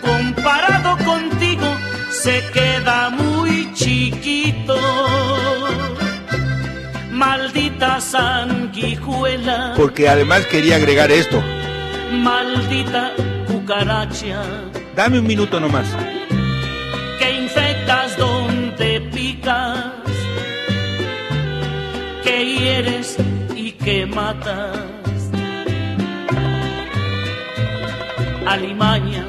comparado contigo, se queda muy chiquito. Maldita sanguijuela, Porque además quería agregar esto. maldita cucaracha, Dame un minuto nomás. que infectas donde picas, que hieres y que matas. Alimaña,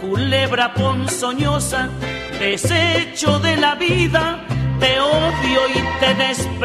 culebra ponzoñosa, desecho de la vida,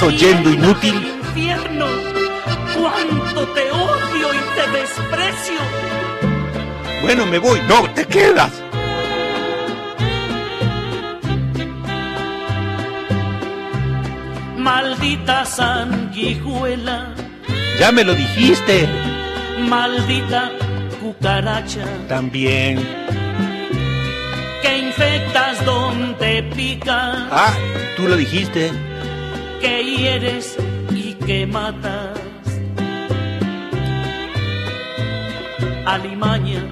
Estás oyendo inútil? infierno, cuánto te odio y te desprecio. Bueno, me voy. No, te quedas. Maldita sanguijuela, Ya me lo dijiste. maldita cucaracha También. que infectas donde pica, Ah, tú lo dijiste. Que hieres y que matas. Alimaña,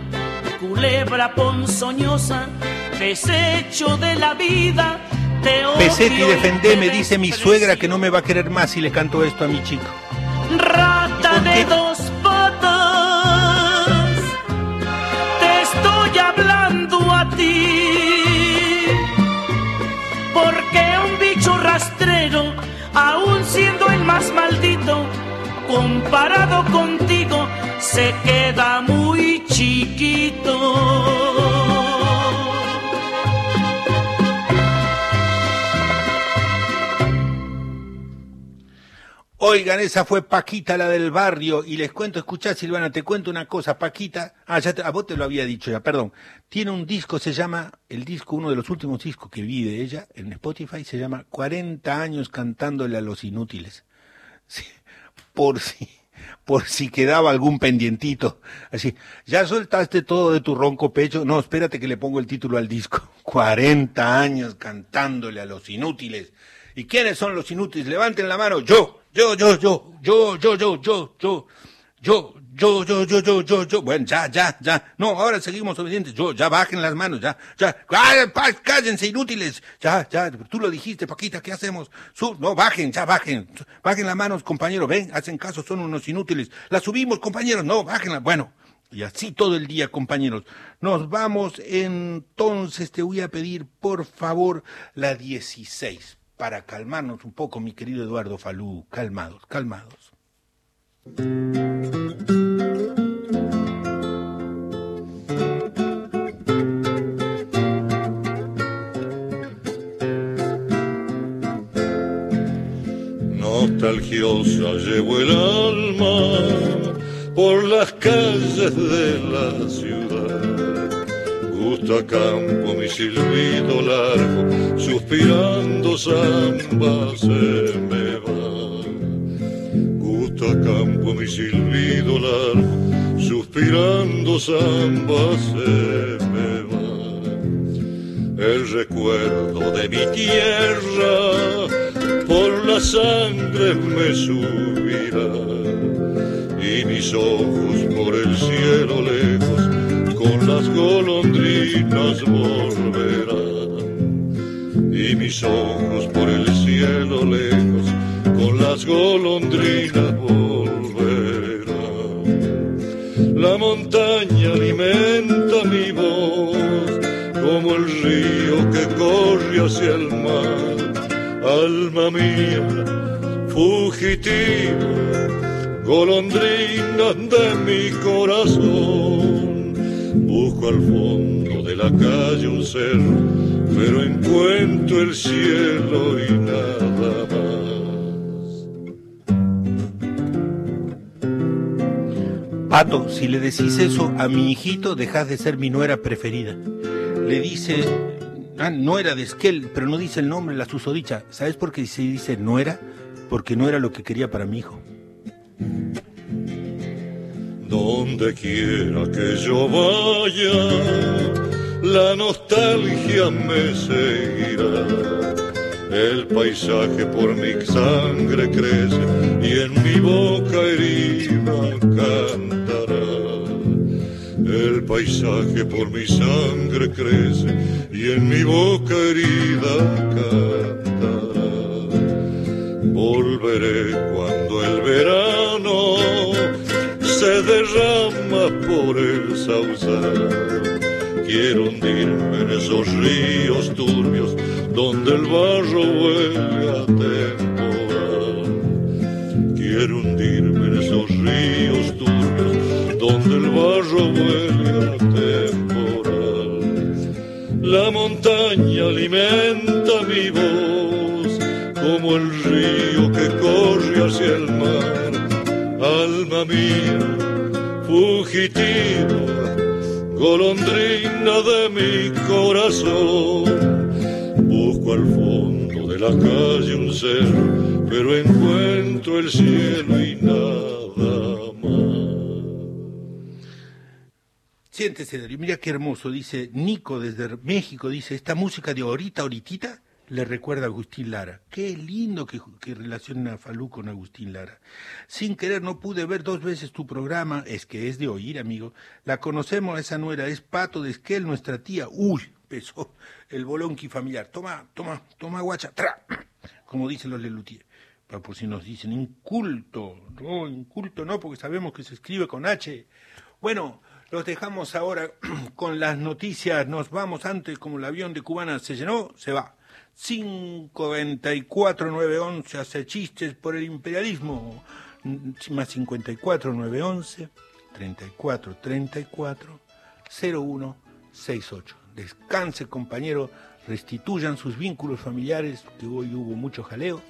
culebra ponzoñosa, desecho de la vida, te odio Pesetti, y defendeme, dice mi suegra que no me va a querer más si le canto esto a mi chico. Rata ¿Por de dos comparado contigo, se queda muy chiquito. Oigan, esa fue Paquita, la del barrio, y les cuento, escuchá Silvana, te cuento una cosa, Paquita, ah, ya te- a vos te lo había dicho ya, perdón, tiene un disco, se llama, el disco, uno de los últimos discos que vi de ella en Spotify, se llama 40 años cantándole a los inútiles. Por si, por si quedaba algún pendientito, así, ya soltaste todo de tu ronco pecho, no, espérate que le pongo el título al disco, 40 años cantándole a los inútiles. ¿Y quiénes son los inútiles? Levanten la mano. Yo, yo, yo, yo, yo, yo, yo, yo, yo, yo, yo, yo, yo, yo, yo, yo. Bueno, ya, ya, ya. No, ahora seguimos obedientes. Yo, ya bajen las manos, ya, ya. ¡Ah, pa- Cállense, inútiles. Ya, ya. Tú lo dijiste, Paquita, ¿qué hacemos? Su- no, bajen, ya, bajen. Bajen las manos, compañeros. Ven, hacen caso, son unos inútiles. La subimos, compañeros. No, bájenla. Bueno. Y así todo el día, compañeros. Nos vamos entonces, te voy a pedir, por favor, la 16 para calmarnos un poco, mi querido Eduardo Falú. Calmados, calmados. Nostalgiosa llevo el alma por las calles de la ciudad. Gusta campo mi silbido largo, suspirando samba se me va. Gusta campo mi silbido largo, suspirando samba se me va. El recuerdo de mi tierra por la sangre me subirá y mis ojos por el cielo lejos con las golondrinas volverán y mis ojos por el cielo lejos golondrinas volverán la montaña alimenta mi voz como el río que corre hacia el mar. Alma mía fugitiva golondrina de mi corazón. Busco al fondo de la calle un ser, pero encuentro el cielo y nada Pato, si le decís eso a mi hijito, dejás de ser mi nuera preferida. Le dice, ah, nuera de Esquel, pero no dice el nombre, la susodicha. ¿Sabes por qué se dice nuera? Porque no era lo que quería para mi hijo. Donde quiera que yo vaya, la nostalgia me seguirá. El paisaje por mi sangre crece y en mi boca herida cantará. El paisaje por mi sangre crece y en mi boca herida cantará. Volveré cuando el verano se derrama por el sausal. Quiero hundirme en esos ríos turbios donde el barro huele a temporal. Quiero hundirme en esos ríos turbios donde el barro huele a temporal. La montaña alimenta mi voz como el río que corre hacia el mar. Alma mía, fugitiva, golondrina de mi corazón. Busco al fondo de la calle un ser, pero encuentro el cielo y nada más. Siéntese. Mira qué hermoso. Dice Nico desde México. Dice, esta música de ahorita, ahoritita, le recuerda a Agustín Lara. Qué lindo que, que relacionen a Falú con Agustín Lara. Sin querer no pude ver dos veces tu programa. Es que es de oír, amigo. La conocemos a esa nuera. Es Pato de Esquel, nuestra tía. Uy, pesó el bolonqui familiar. Toma, toma, toma, guacha. Tra. Como dicen los Lelutier. Pa- Por si nos dicen inculto. No, inculto no, porque sabemos que se escribe con H. Bueno, los dejamos ahora con las noticias. Nos vamos antes, como el avión de Cubana se llenó, se va. 524-911 hace chistes por el imperialismo. Más 54-911 34-34 0168. Descanse, compañero. Restituyan sus vínculos familiares, que hoy hubo mucho jaleo,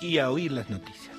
y a oír las noticias.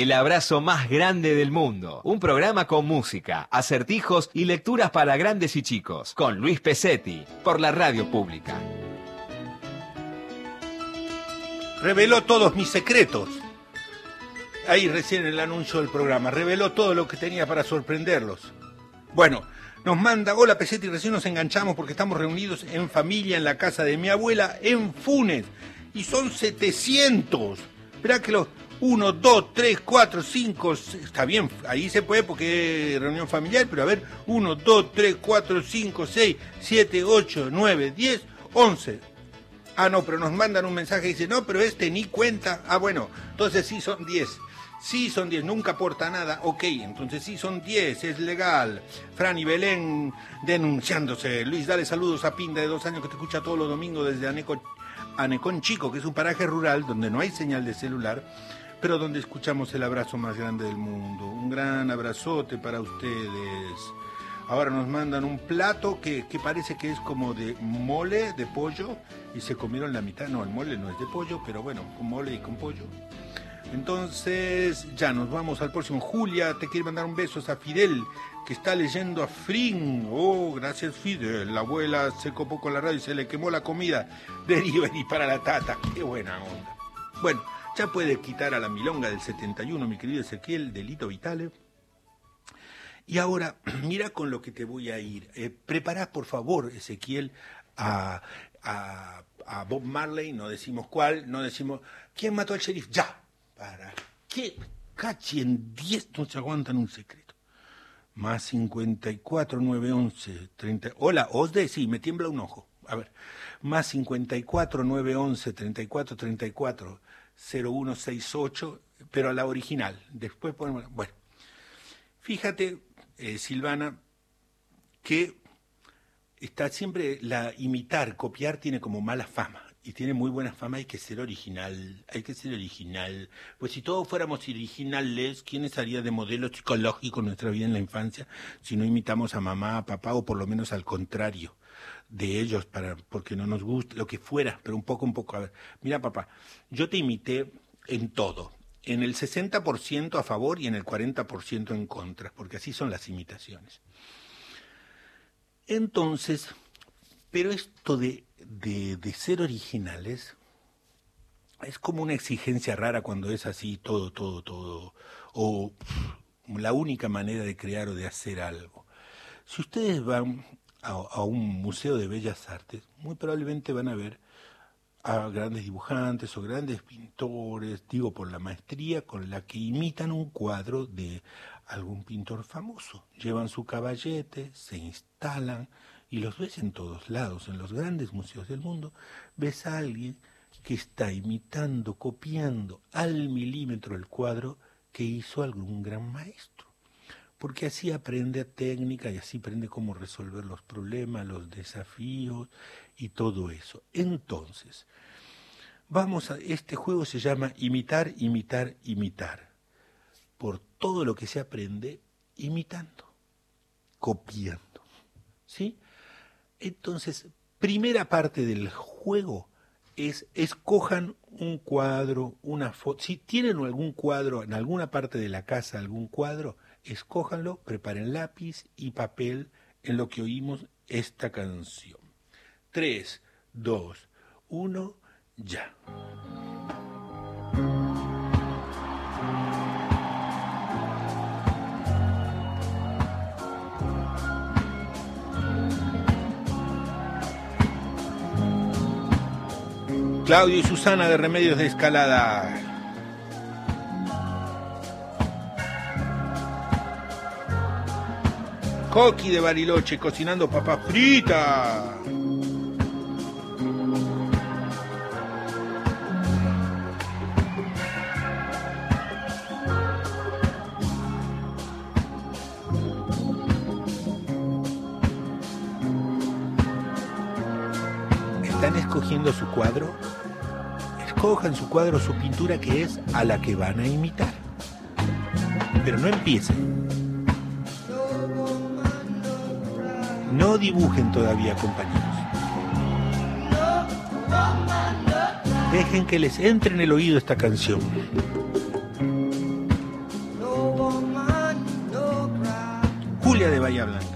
El abrazo más grande del mundo. Un programa con música, acertijos y lecturas para grandes y chicos. Con Luis Pesetti, por la radio pública. reveló todos mis secretos. Ahí recién el anuncio del programa, reveló todo lo que tenía para sorprenderlos. Bueno, nos manda, hola Pesetti, recién nos enganchamos porque estamos reunidos en familia en la casa de mi abuela en Funes. Y son 700. Esperá que los 1, 2, 3, 4, 5, está bien, ahí se puede porque es reunión familiar, pero a ver, 1, 2, 3, 4, 5, 6, 7, 8, 9, 10, 11. Ah, no, pero nos mandan un mensaje y dice, no, pero este ni cuenta. Ah, bueno, entonces sí son 10. Sí son 10, nunca aporta nada. Ok, entonces sí son 10, es legal. Fran y Belén denunciándose. Luis, dale saludos a Pinda de dos años que te escucha todos los domingos desde Aneco, Anecón Chico, que es un paraje rural donde no hay señal de celular, pero donde escuchamos el abrazo más grande del mundo. Un gran abrazote para ustedes. Ahora nos mandan un plato que, que parece que es como de mole de pollo y se comieron la mitad. No, el mole no es de pollo, pero bueno, con mole y con pollo. Entonces, ya nos vamos al próximo. Julia, te quiere mandar un beso a Fidel, que está leyendo a Frin. Oh, gracias Fidel. La abuela se copó con la radio y se le quemó la comida. Delivery para la tata. Qué buena onda. Bueno, ya puede quitar a la milonga del 71, mi querido Ezequiel, delito vitale. Y ahora, mira con lo que te voy a ir. Eh, prepara, por favor, Ezequiel, a, Bob Marley, no decimos cuál, no decimos, ¿quién mató al sheriff? Ya. ¿Para qué? Cachi en 10 no se aguantan un secreto. Más 54, 911, 30. Hola, Osde, sí, me tiembla un ojo. A ver, más 54, 911, 34, 34, 0168, pero a la original. Después ponemos. Bueno, fíjate, eh, Silvana, que está siempre la imitar, copiar tiene como mala fama y tiene muy buena fama, hay que ser original, hay que ser original. Pues si todos fuéramos originales, ¿quién estaría de modelo psicológico en nuestra vida en la infancia si no imitamos a mamá, a papá o por lo menos al contrario de ellos para porque no nos gusta lo que fuera, pero un poco un poco a ver. Mira, papá, yo te imité en todo. En el 60% a favor y en el 40% en contra, porque así son las imitaciones. Entonces, pero esto de, de, de ser originales es como una exigencia rara cuando es así todo, todo, todo, o la única manera de crear o de hacer algo. Si ustedes van a, un museo de bellas artes, muy probablemente van a ver a grandes dibujantes o grandes pintores, digo por la maestría con la que imitan un cuadro de algún pintor famoso. Llevan su caballete, se instalan y los ves en todos lados, en los grandes museos del mundo, ves a alguien que está imitando, copiando al milímetro el cuadro que hizo algún gran maestro. Porque así aprende técnica y así aprende cómo resolver los problemas, los desafíos y todo eso. Entonces, vamos a este juego se llama imitar, imitar, imitar. Por todo lo que se aprende imitando, copiando. ¿Sí? Entonces, primera parte del juego es escojan un cuadro, una foto. Si tienen algún cuadro en alguna parte de la casa, algún cuadro, escójanlo, preparen lápiz y papel en lo que oímos esta canción. 3, 2, 1, ya. Claudio y Susana de Remedios de Escalada. Coqui de Bariloche cocinando papas fritas. ¿Están escogiendo su cuadro? Escojan su cuadro, su pintura que es a la que van a imitar. Pero no empiecen. No dibujen todavía, compañeros. Dejen que les entre en el oído esta canción. Julia de Bahía Blanca.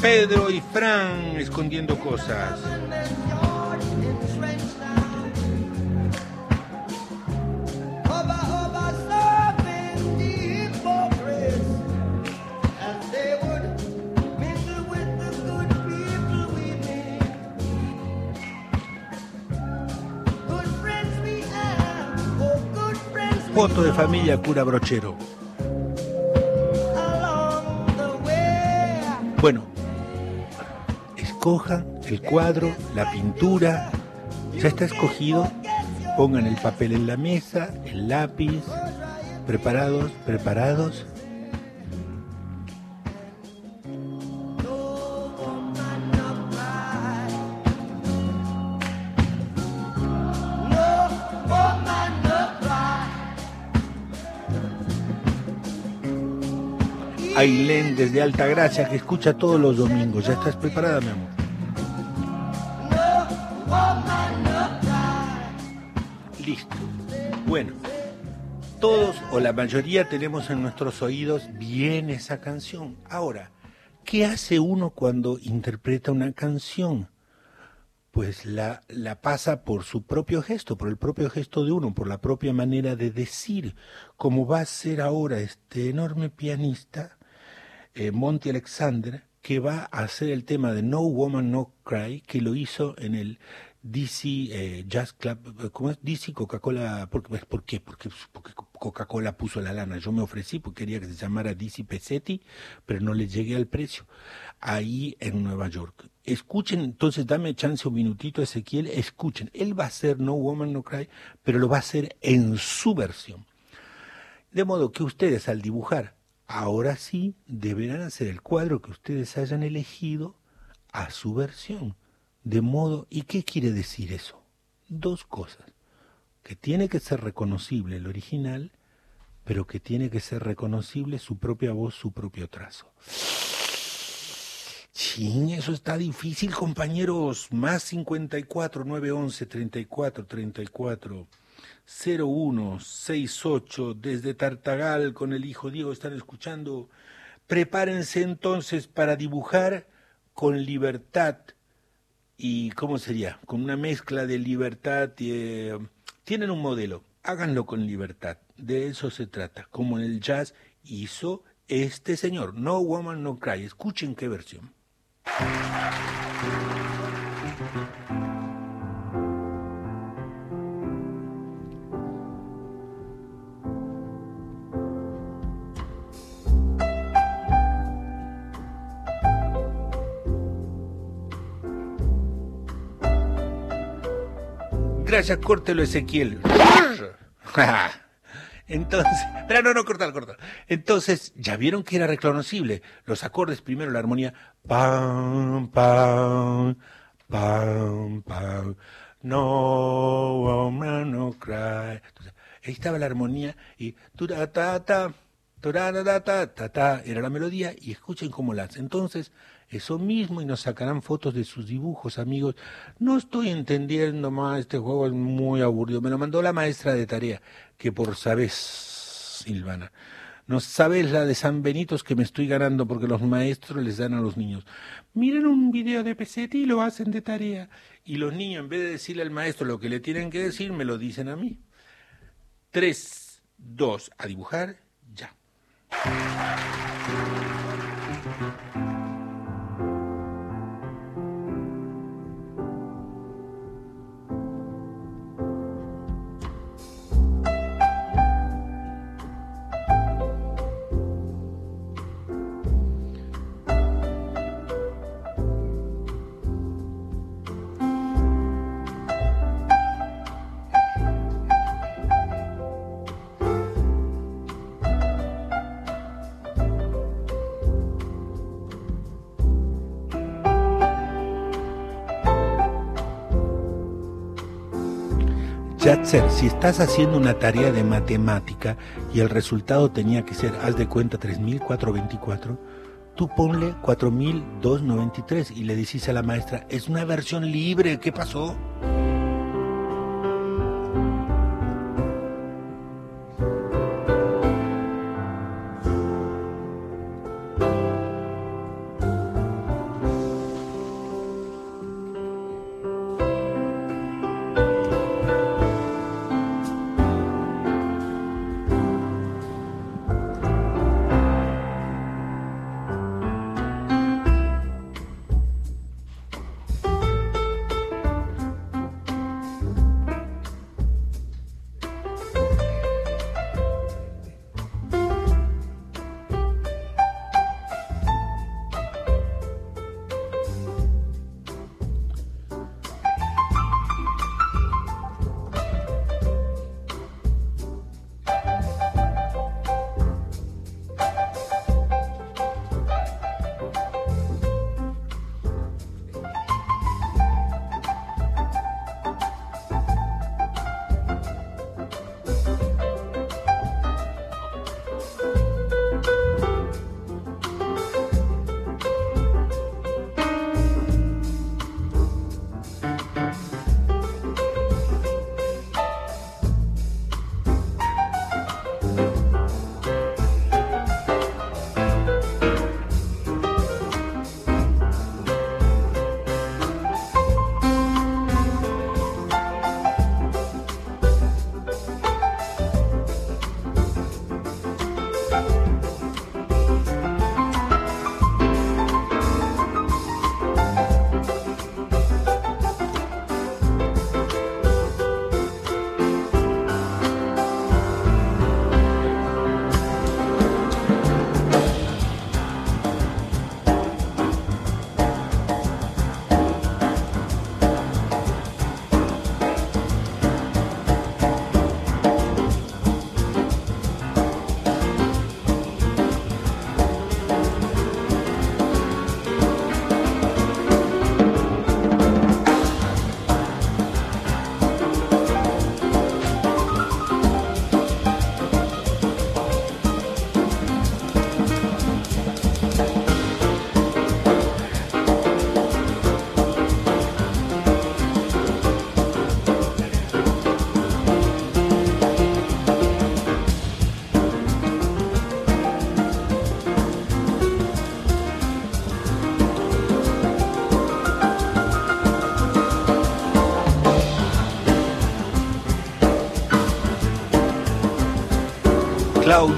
Pedro y Fran escondiendo cosas. Foto de familia cura brochero. Bueno, escojan el cuadro, la pintura, ya está escogido, pongan el papel en la mesa, el lápiz, preparados, preparados. Ailén desde Altagracia que escucha todos los domingos. ¿Ya estás preparada, mi amor? Listo. Bueno, todos o la mayoría tenemos en nuestros oídos bien esa canción. Ahora, ¿qué hace uno cuando interpreta una canción? Pues la, la pasa por su propio gesto, por el propio gesto de uno, por la propia manera de decir, como va a ser ahora este enorme pianista, eh, Monty Alexander, que va a hacer el tema de No Woman No Cry, que lo hizo en el DC eh, Jazz Club, eh, ¿cómo es? DC Coca-Cola, ¿por? ¿por qué? Porque, porque Coca-Cola puso la lana. Yo me ofrecí porque quería que se llamara DC Pesetti, pero no le llegué al precio. Ahí en Nueva York. Escuchen, entonces dame chance un minutito, Ezequiel, escuchen. Él va a hacer No Woman No Cry, pero lo va a hacer en su versión. De modo que ustedes al dibujar, ahora sí deberán hacer el cuadro que ustedes hayan elegido a su versión. De modo, ¿y qué quiere decir eso? Dos cosas. Que tiene que ser reconocible el original, pero que tiene que ser reconocible su propia voz, su propio trazo. Sí, eso está difícil, compañeros. Más 54 911 34 34 01 68 desde Tartagal con el hijo Diego están escuchando. Prepárense entonces para dibujar con libertad y ¿cómo sería? Con una mezcla de libertad eh, tienen un modelo, háganlo con libertad. De eso se trata, como en el jazz hizo este señor, No Woman No Cry. Escuchen qué versión. Gracias, córtelo Ezequiel. Entonces, pero no, no, cortar, cortar. Entonces, ya vieron que era reconocible. Los acordes, primero la armonía. Pam, pam, pam, pam. No woman no cry. Entonces, ahí estaba la armonía y ta ta turara, ta ta ta era la melodía y escuchen cómo la hace. Entonces, eso mismo y nos sacarán fotos de sus dibujos, amigos. No estoy entendiendo más, este juego es muy aburrido. Me lo mandó la maestra de tarea, que por sabes, Silvana. No sabes la de San Benitos que me estoy ganando porque los maestros les dan a los niños. Miren un video de Pesetti y lo hacen de tarea. Y los niños, en vez de decirle al maestro lo que le tienen que decir, me lo dicen a mí. Tres, dos, a dibujar, ya. Yatzer, si estás haciendo una tarea de matemática y el resultado tenía que ser, haz de cuenta, 3424, tú ponle 4293 y le decís a la maestra, es una versión libre, ¿qué pasó?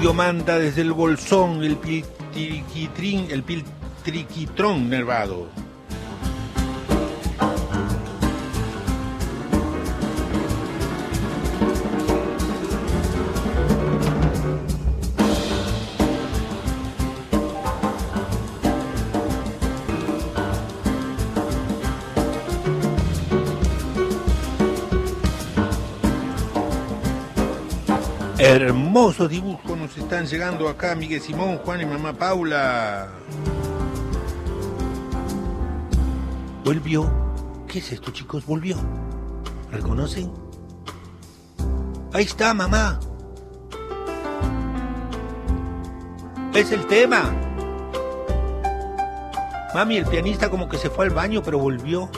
Claudio manda desde el bolsón el piltriquitrín, el piltriquitrón nervado. Hermosos dibujos están llegando acá, Miguel Simón, Juan y mamá Paula. Volvió. ¿Qué es esto, chicos? Volvió. ¿Reconocen? Ahí está, mamá. Es el tema. Mami, el pianista como que se fue al baño, pero volvió.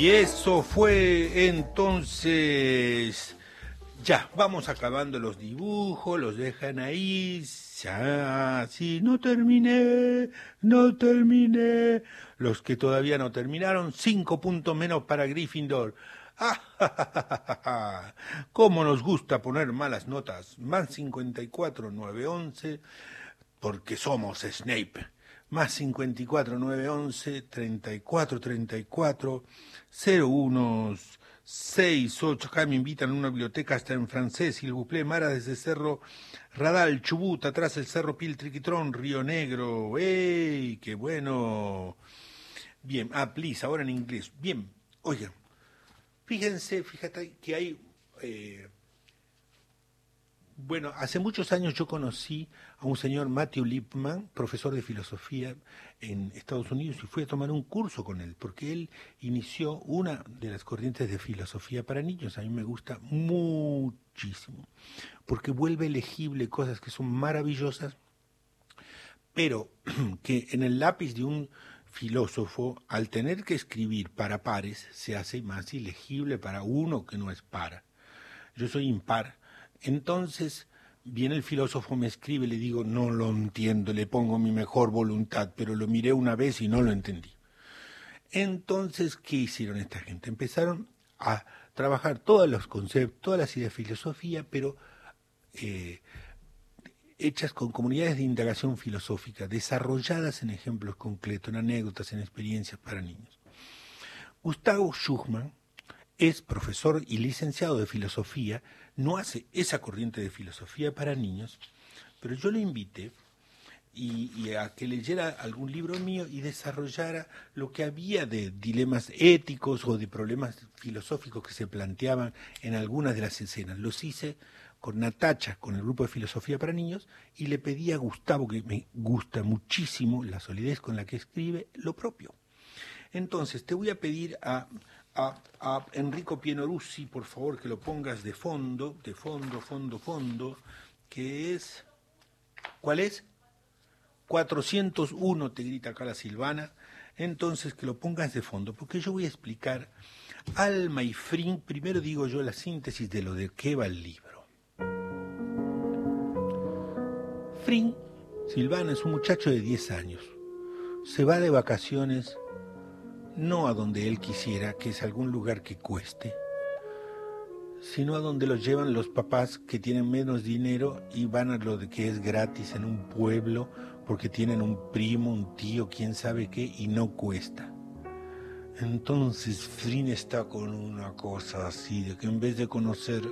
Y eso fue entonces... Ya, vamos acabando los dibujos, los dejan ahí. Ya, sí, no terminé, no terminé. Los que todavía no terminaron, cinco puntos menos para Gryffindor. ¡Ah! ¿Cómo nos gusta poner malas notas? Más 54, 911, porque somos Snape. Más 54, 911, 34, 34, 01, 68. Acá me invitan a una biblioteca hasta en francés. Il vous plaît, Mara desde Cerro Radal, Chubut, atrás el Cerro Piltriquitrón, Río Negro. ¡Ey! ¡Qué bueno! Bien, ah, please, ahora en inglés. Bien, oigan, fíjense, fíjate que hay... eh, bueno, hace muchos años yo conocí a un señor Matthew Lipman, profesor de filosofía en Estados Unidos, y fui a tomar un curso con él, porque él inició una de las corrientes de filosofía para niños. A mí me gusta muchísimo, porque vuelve legible cosas que son maravillosas, pero que en el lápiz de un filósofo, al tener que escribir para pares, se hace más ilegible para uno que no es para. Yo soy impar, entonces viene el filósofo, me escribe, le digo, no lo entiendo, le pongo mi mejor voluntad, pero lo miré una vez y no lo entendí. Entonces, ¿qué hicieron esta gente? Empezaron a trabajar todos los conceptos, todas las ideas de filosofía, pero eh, hechas con comunidades de indagación filosófica, desarrolladas en ejemplos concretos, en anécdotas, en experiencias para niños. Gustavo Schuchmann es profesor y licenciado de filosofía, no hace esa corriente de filosofía para niños, pero yo lo invité y a que leyera algún libro mío y desarrollara lo que había de dilemas éticos o de problemas filosóficos que se planteaban en algunas de las escenas. Los hice con Natacha, con el grupo de filosofía para niños, y le pedí a Gustavo, que me gusta muchísimo la solidez con la que escribe, lo propio. Entonces, te voy a pedir a, a, Enrico Pienorusi, por favor, que lo pongas de fondo, de fondo, fondo, fondo, que es... ¿Cuál es? 401, te grita acá la Silvana. Entonces, que lo pongas de fondo, porque yo voy a explicar Alma y Frin. Primero digo yo la síntesis de lo de qué va el libro. Frin, Silvana, es un muchacho de 10 años. Se va de vacaciones no a donde él quisiera, que es algún lugar que cueste, sino a donde los llevan los papás que tienen menos dinero y van a lo de que es gratis en un pueblo porque tienen un primo, un tío, quién sabe qué, y no cuesta. Entonces Frin está con una cosa así, de que en vez de conocer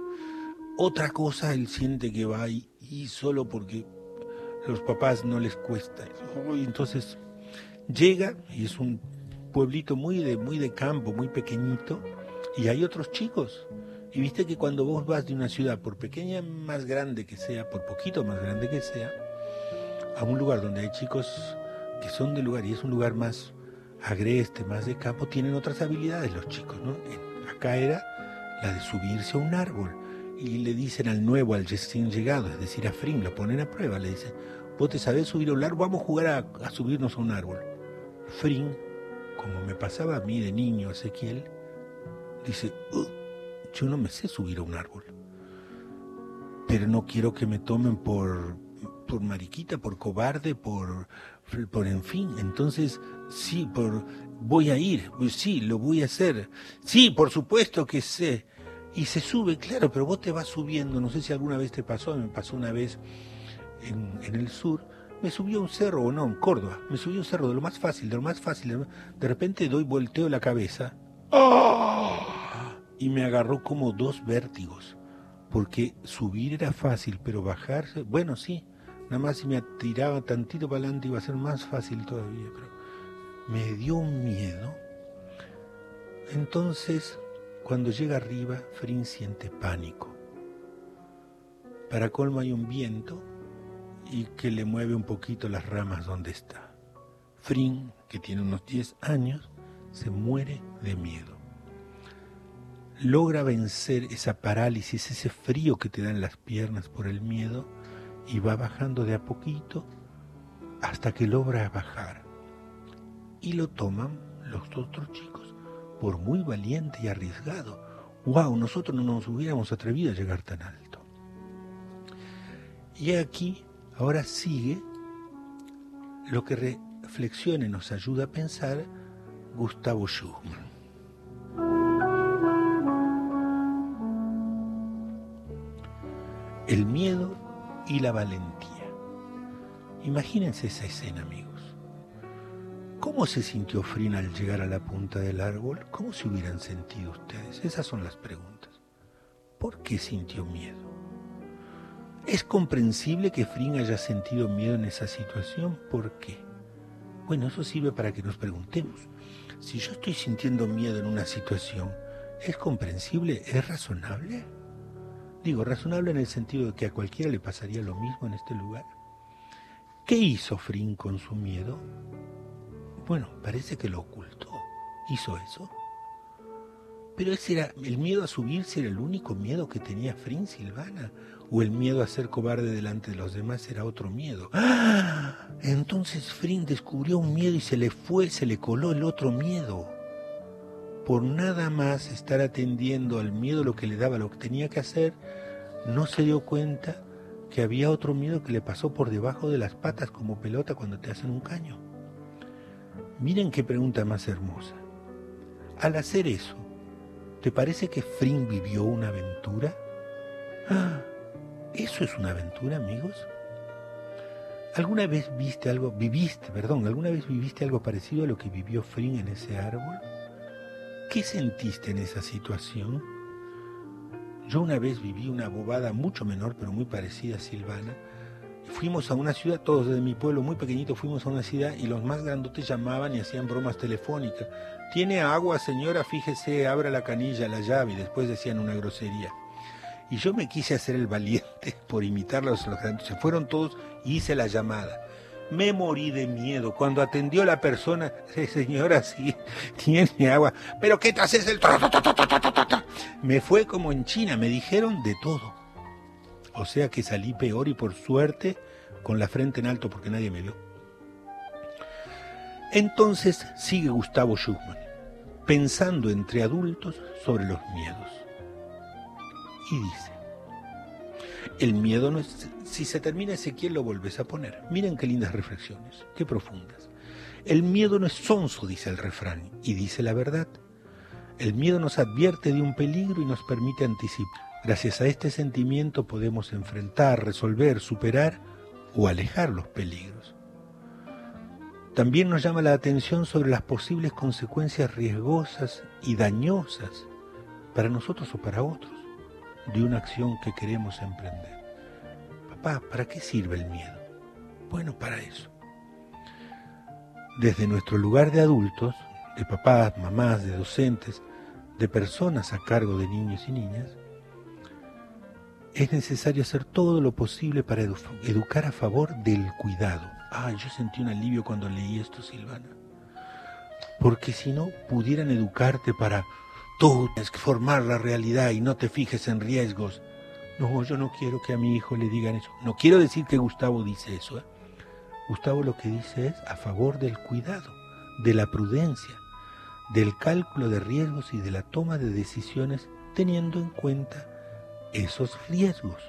otra cosa, él siente que va ahí y solo porque los papás no les cuesta. Y entonces llega y es un pueblito muy de, muy de campo, muy pequeñito, y hay otros chicos. Y viste que cuando vos vas de una ciudad, por pequeña más grande que sea, por poquito más grande que sea, a un lugar donde hay chicos que son de lugar y es un lugar más agreste, más de campo, tienen otras habilidades los chicos, ¿no? Acá era la de subirse a un árbol y le dicen al nuevo, al recién llegado, es decir, a Frim, lo ponen a prueba, le dicen, vos te sabés subir a un árbol, vamos a jugar a, a subirnos a un árbol. Frim, como me pasaba a mí de niño, Ezequiel, dice, "Uh, yo no me sé subir a un árbol. pero no quiero que me tomen por, por mariquita, por cobarde, por, por en fin. Entonces, sí, por voy a ir, pues sí, lo voy a hacer. Sí, por supuesto que sé. Y se sube, claro, pero vos te vas subiendo, no sé si alguna vez te pasó, me pasó una vez en el sur, me subí a un cerro, o no, en Córdoba, me subí a un cerro de lo más fácil, de lo más fácil, de, lo- de repente doy volteo la cabeza ¡ah! y me agarró como dos vértigos, porque subir era fácil, pero bajarse, bueno, sí, nada más si me tiraba tantito para adelante iba a ser más fácil todavía, pero me dio un miedo. Entonces, cuando llega arriba, Frin siente pánico. Para colmo hay un viento y que le mueve un poquito las ramas donde está. Frin, que tiene unos 10 años, se muere de miedo. Logra vencer esa parálisis, ese frío que te dan las piernas por el miedo y va bajando de a poquito hasta que logra bajar. Y lo toman los otros chicos por muy valiente y arriesgado. ¡Wow! Nosotros no nos hubiéramos atrevido a llegar tan alto. Y aquí, ahora sigue lo que reflexiona y nos ayuda a pensar Gustavo Schumann. El miedo y la valentía. Imagínense esa escena, amigos. ¿Cómo se sintió Frin al llegar a la punta del árbol? ¿Cómo se hubieran sentido ustedes? Esas son las preguntas. ¿Por qué sintió miedo? ¿Es comprensible que Frin haya sentido miedo en esa situación? ¿Por qué? Bueno, eso sirve para que nos preguntemos. Si yo estoy sintiendo miedo en una situación, ¿es comprensible? ¿Es razonable? Digo, razonable en el sentido de que a cualquiera le pasaría lo mismo en este lugar. ¿Qué hizo Frin con su miedo? Bueno, parece que lo ocultó. ¿Hizo eso? Pero ese era, el miedo a subirse era el único miedo que tenía Frin Silvana. O el miedo a ser cobarde delante de los demás era otro miedo. ¡Ah! Entonces Frin descubrió un miedo y se le fue, se le coló el otro miedo. Por nada más estar atendiendo al miedo lo que le daba, lo que tenía que hacer, no se dio cuenta que había otro miedo que le pasó por debajo de las patas como pelota cuando te hacen un caño. Miren qué pregunta más hermosa. Al hacer eso, ¿te parece que Fring vivió una aventura? Ah, ¿Eso es una aventura, amigos? ¿Alguna vez viste algo, viviste, perdón, alguna vez viviste algo parecido a lo que vivió Fring en ese árbol? ¿Qué sentiste en esa situación? Yo una vez viví una bobada mucho menor, pero muy parecida a Silvana. Fuimos a una ciudad, todos desde mi pueblo muy pequeñito, fuimos a una ciudad y los más grandotes llamaban y hacían bromas telefónicas. Tiene agua, señora, fíjese, abra la canilla, la llave, y después decían una grosería. Y yo me quise hacer el valiente por imitarlos. Se fueron todos y hice la llamada. Me morí de miedo cuando atendió la persona. "Sí, señora, sí, tiene agua. ¿Pero qué te haces el... ta, ta, ta, ta, ta, ta, ta, ta"? Me fue como en China, me dijeron de todo. O sea que salí peor y por suerte con la frente en alto porque nadie me vio. Entonces sigue Gustavo Schumann, pensando entre adultos sobre los miedos. Y dice, el miedo no es... Si se termina Ezequiel lo volves a poner. Miren qué lindas reflexiones, qué profundas. El miedo no es sonso, dice el refrán, y dice la verdad. El miedo nos advierte de un peligro y nos permite anticipar. Gracias a este sentimiento podemos enfrentar, resolver, superar o alejar los peligros. También nos llama la atención sobre las posibles consecuencias riesgosas y dañosas para nosotros o para otros de una acción que queremos emprender. Papá, ¿para qué sirve el miedo? Bueno, para eso. Desde nuestro lugar de adultos, de papás, mamás, de docentes, de personas a cargo de niños y niñas, es necesario hacer todo lo posible para edu educar a favor del cuidado. Ah, yo sentí un alivio cuando leí esto, Silvana. Porque si no, pudieran educarte para Tú tienes que formar la realidad y no te fijes en riesgos. No, yo no quiero que a mi hijo le digan eso. No quiero decir que Gustavo dice eso. ¿eh? Gustavo lo que dice es a favor del cuidado, de la prudencia, del cálculo de riesgos y de la toma de decisiones teniendo en cuenta esos riesgos.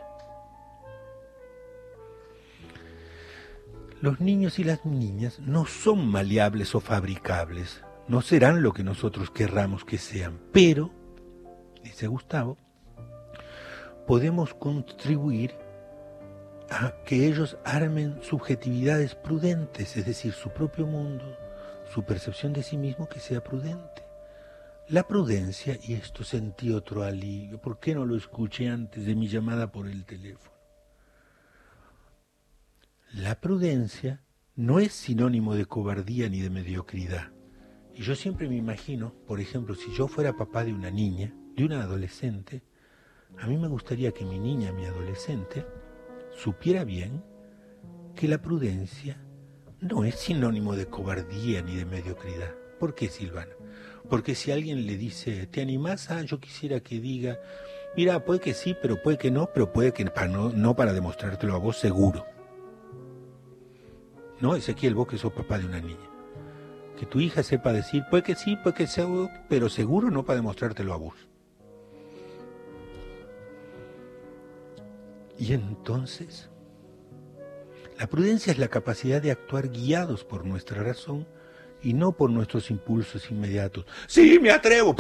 Los niños y las niñas no son maleables o fabricables no serán lo que nosotros querramos que sean, pero, dice Gustavo, podemos contribuir a que ellos armen subjetividades prudentes, es decir, su propio mundo, su percepción de sí mismo que sea prudente. La prudencia, y esto sentí otro alivio, ¿por qué no lo escuché antes de mi llamada por el teléfono? La prudencia no es sinónimo de cobardía ni de mediocridad. Y yo siempre me imagino, por ejemplo, si yo fuera papá de una niña, de una adolescente, a mí me gustaría que mi niña, mi adolescente, supiera bien que la prudencia no es sinónimo de cobardía ni de mediocridad. ¿Por qué, Silvana? Porque si alguien le dice, ¿te animás a? Yo quisiera que diga, mira, puede que sí, pero puede que no, pero puede que no, no para demostrártelo a vos seguro. No, Ezequiel, vos que sos papá de una niña. Que tu hija sepa decir, puede que sí, puede que sea, pero seguro no para demostrártelo a vos. Y entonces, la prudencia es la capacidad de actuar guiados por nuestra razón y no por nuestros impulsos inmediatos. Sí, me atrevo.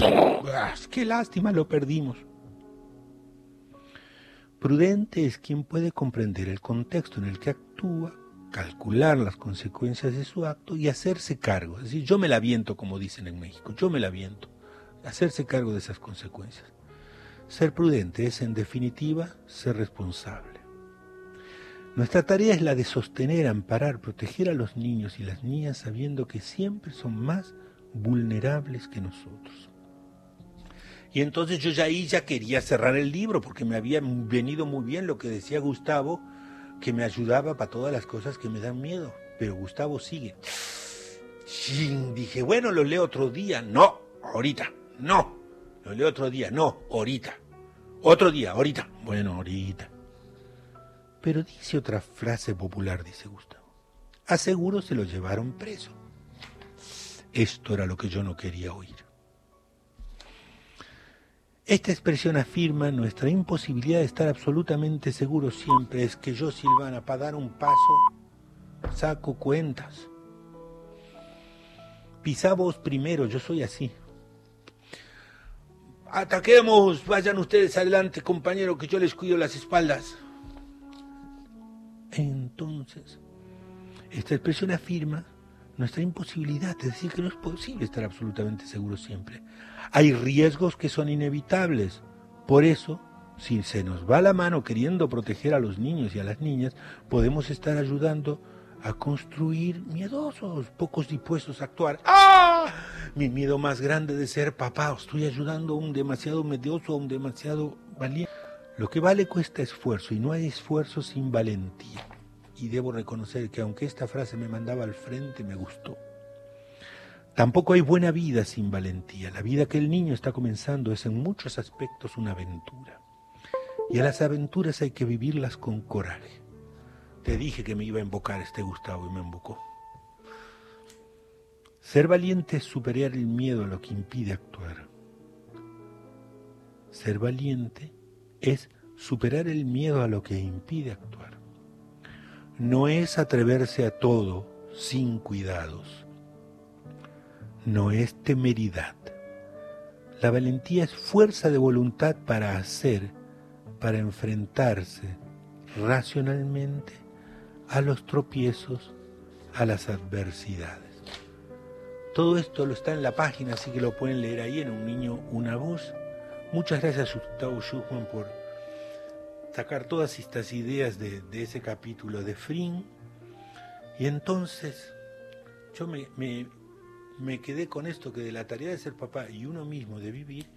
Qué lástima, lo perdimos. Prudente es quien puede comprender el contexto en el que actúa, calcular las consecuencias de su acto y hacerse cargo. Es decir, yo me la viento, como dicen en México, yo me la viento. Hacerse cargo de esas consecuencias. Ser prudente es, en definitiva, ser responsable. Nuestra tarea es la de sostener, amparar, proteger a los niños y las niñas sabiendo que siempre son más vulnerables que nosotros. Y entonces yo ya ahí ya quería cerrar el libro porque me había venido muy bien lo que decía Gustavo, que me ayudaba para todas las cosas que me dan miedo. Pero Gustavo sigue. Dije, bueno, lo leo otro día. No, ahorita, no. Lo leo otro día, no, ahorita. Otro día, ahorita. Bueno, ahorita. Pero dice otra frase popular, dice Gustavo. Aseguro se lo llevaron preso. Esto era lo que yo no quería oír. Esta expresión afirma nuestra imposibilidad de estar absolutamente seguros siempre. Es que yo, Silvana, para dar un paso, saco cuentas. Pisá vos primero, yo soy así. Ataquemos, vayan ustedes adelante, compañero, que yo les cuido las espaldas. Entonces, esta expresión afirma nuestra imposibilidad, es decir, que no es posible estar absolutamente seguro siempre. Hay riesgos que son inevitables. Por eso, si se nos va la mano queriendo proteger a los niños y a las niñas, podemos estar ayudando a construir miedosos, pocos dispuestos a actuar. ¡Ah! Mi miedo más grande de ser papá, estoy ayudando a un demasiado medioso, a un demasiado valiente. Lo que vale cuesta esfuerzo y no hay esfuerzo sin valentía. Y debo reconocer que aunque esta frase me mandaba al frente, me gustó. Tampoco hay buena vida sin valentía. La vida que el niño está comenzando es en muchos aspectos una aventura. Y a las aventuras hay que vivirlas con coraje. Te dije que me iba a invocar este Gustavo y me invocó. Ser valiente es superar el miedo a lo que impide actuar. Ser valiente es superar el miedo a lo que impide actuar. No es atreverse a todo sin cuidados. No es temeridad. La valentía es fuerza de voluntad para hacer, para enfrentarse racionalmente a los tropiezos, a las adversidades. Todo esto lo está en la página, así que lo pueden leer ahí en Un Niño, Una Voz. Muchas gracias, Gustavo Schuchman, por sacar todas estas ideas de, ese capítulo de Fring. Y entonces yo me, me quedé con esto que de la tarea de ser papá y uno mismo de vivir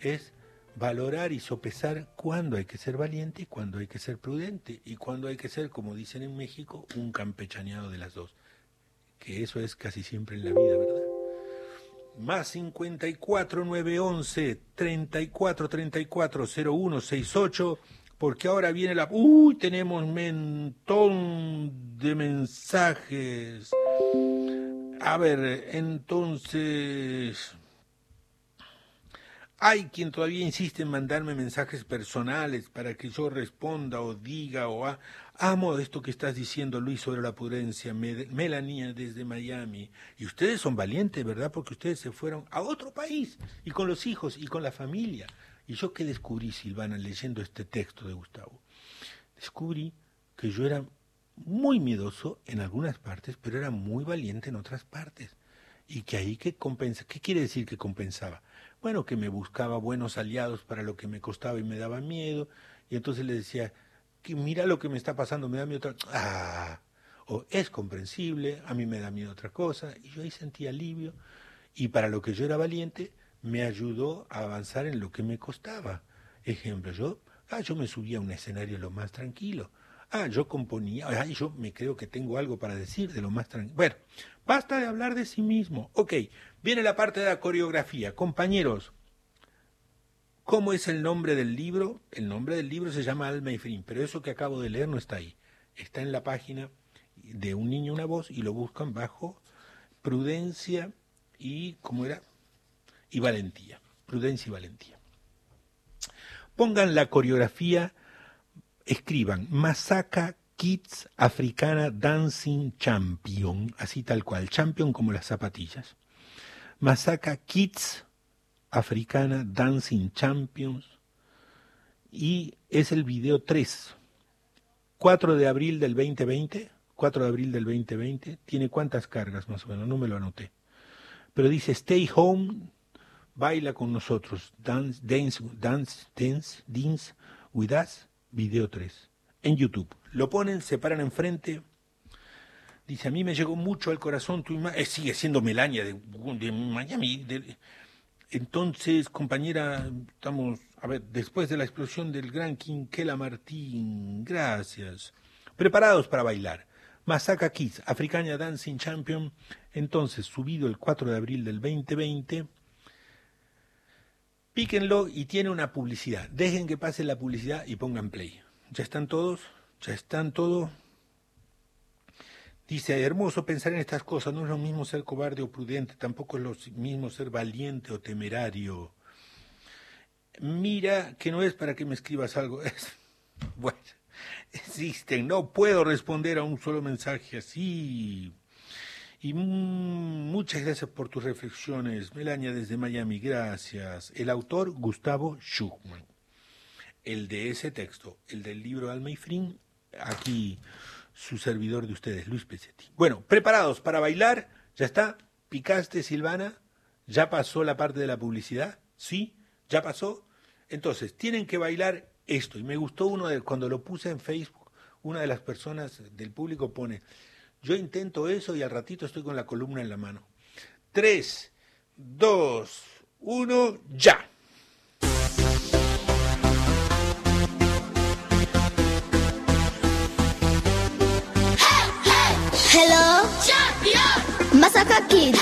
es valorar y sopesar cuándo hay que ser valiente y cuándo hay que ser prudente y cuándo hay que ser, como dicen en México, un campechaneado de las dos. Que eso es casi siempre en la vida, ¿verdad? Más 54 911 34 34 01 68 porque ahora viene la... ¡Uy! Tenemos un montón de mensajes. A ver, entonces... Hay quien todavía insiste en mandarme mensajes personales para que yo responda o diga o. Amo esto que estás diciendo, Luis, sobre la prudencia. Me- Melanía desde Miami. Y ustedes son valientes, ¿verdad? Porque ustedes se fueron a otro país y con los hijos y con la familia. ¿Y yo qué descubrí, Silvana, leyendo este texto de Gustavo? Descubrí que yo era muy miedoso en algunas partes, pero era muy valiente en otras partes. Y que ahí que compensa. ¿Qué quiere decir que compensaba? Bueno, que me buscaba buenos aliados para lo que me costaba y me daba miedo. Y entonces le decía, que mira lo que me está pasando, me da miedo otra Ah, o es comprensible, a mí me da miedo otra cosa. Y yo ahí sentí alivio. Y para lo que yo era valiente, me ayudó a avanzar en lo que me costaba. Ejemplo, yo, ah, yo me subía a un escenario lo más tranquilo. Ah, yo componía, ah, yo me creo que tengo algo para decir de lo más tranquilo. Bueno, basta de hablar de sí mismo. Ok, viene la parte de la coreografía. Compañeros, ¿cómo es el nombre del libro? El nombre del libro se llama Alma y pero eso que acabo de leer no está ahí. Está en la página de Un niño, una voz y lo buscan bajo prudencia y, ¿cómo era? Y valentía. Prudencia y valentía. Pongan la coreografía escriban Masaka Kids Africana Dancing Champion, así tal cual, champion como las zapatillas. Masaka Kids Africana Dancing Champions y es el video 3. 4 de abril del 2020, 4 de abril del 2020, tiene cuántas cargas más o menos, no me lo anoté. Pero dice Stay Home, baila con nosotros, dance, dance, dance, dance, dance with us video 3 en YouTube. Lo ponen, se paran enfrente. Dice, a mí me llegó mucho al corazón tu imagen. sigue siendo Melania de, Miami. entonces, compañera, estamos, a ver, después de la explosión del gran Quinquela Martín, gracias. Preparados para bailar. Masaka Kids, Africana Dancing Champion, entonces subido el 4 de abril del 2020. Píquenlo y tiene una publicidad. Dejen que pase la publicidad y pongan play. ¿Ya están todos? ¿Ya están todos? Dice, hermoso pensar en estas cosas, no es lo mismo ser cobarde o prudente, tampoco es lo mismo ser valiente o temerario. Mira que no es para que me escribas algo. Es, bueno, existen, no puedo responder a un solo mensaje así. Y muchas gracias por tus reflexiones, Melania desde Miami, gracias. El autor, Gustavo Schuchman. El de ese texto, el del libro Alma y aquí su servidor de ustedes, Luis Pesetti. Bueno, preparados para bailar, ¿ya está? ¿Picaste, Silvana? ¿Ya pasó la parte de la publicidad? ¿Sí? ¿Ya pasó? Entonces, tienen que bailar esto. Y me gustó uno de, cuando lo puse en Facebook, una de las personas del público pone, yo intento eso y al ratito estoy con la columna en la mano. Tres, dos, uno, ya. Hello, Masaka Kids,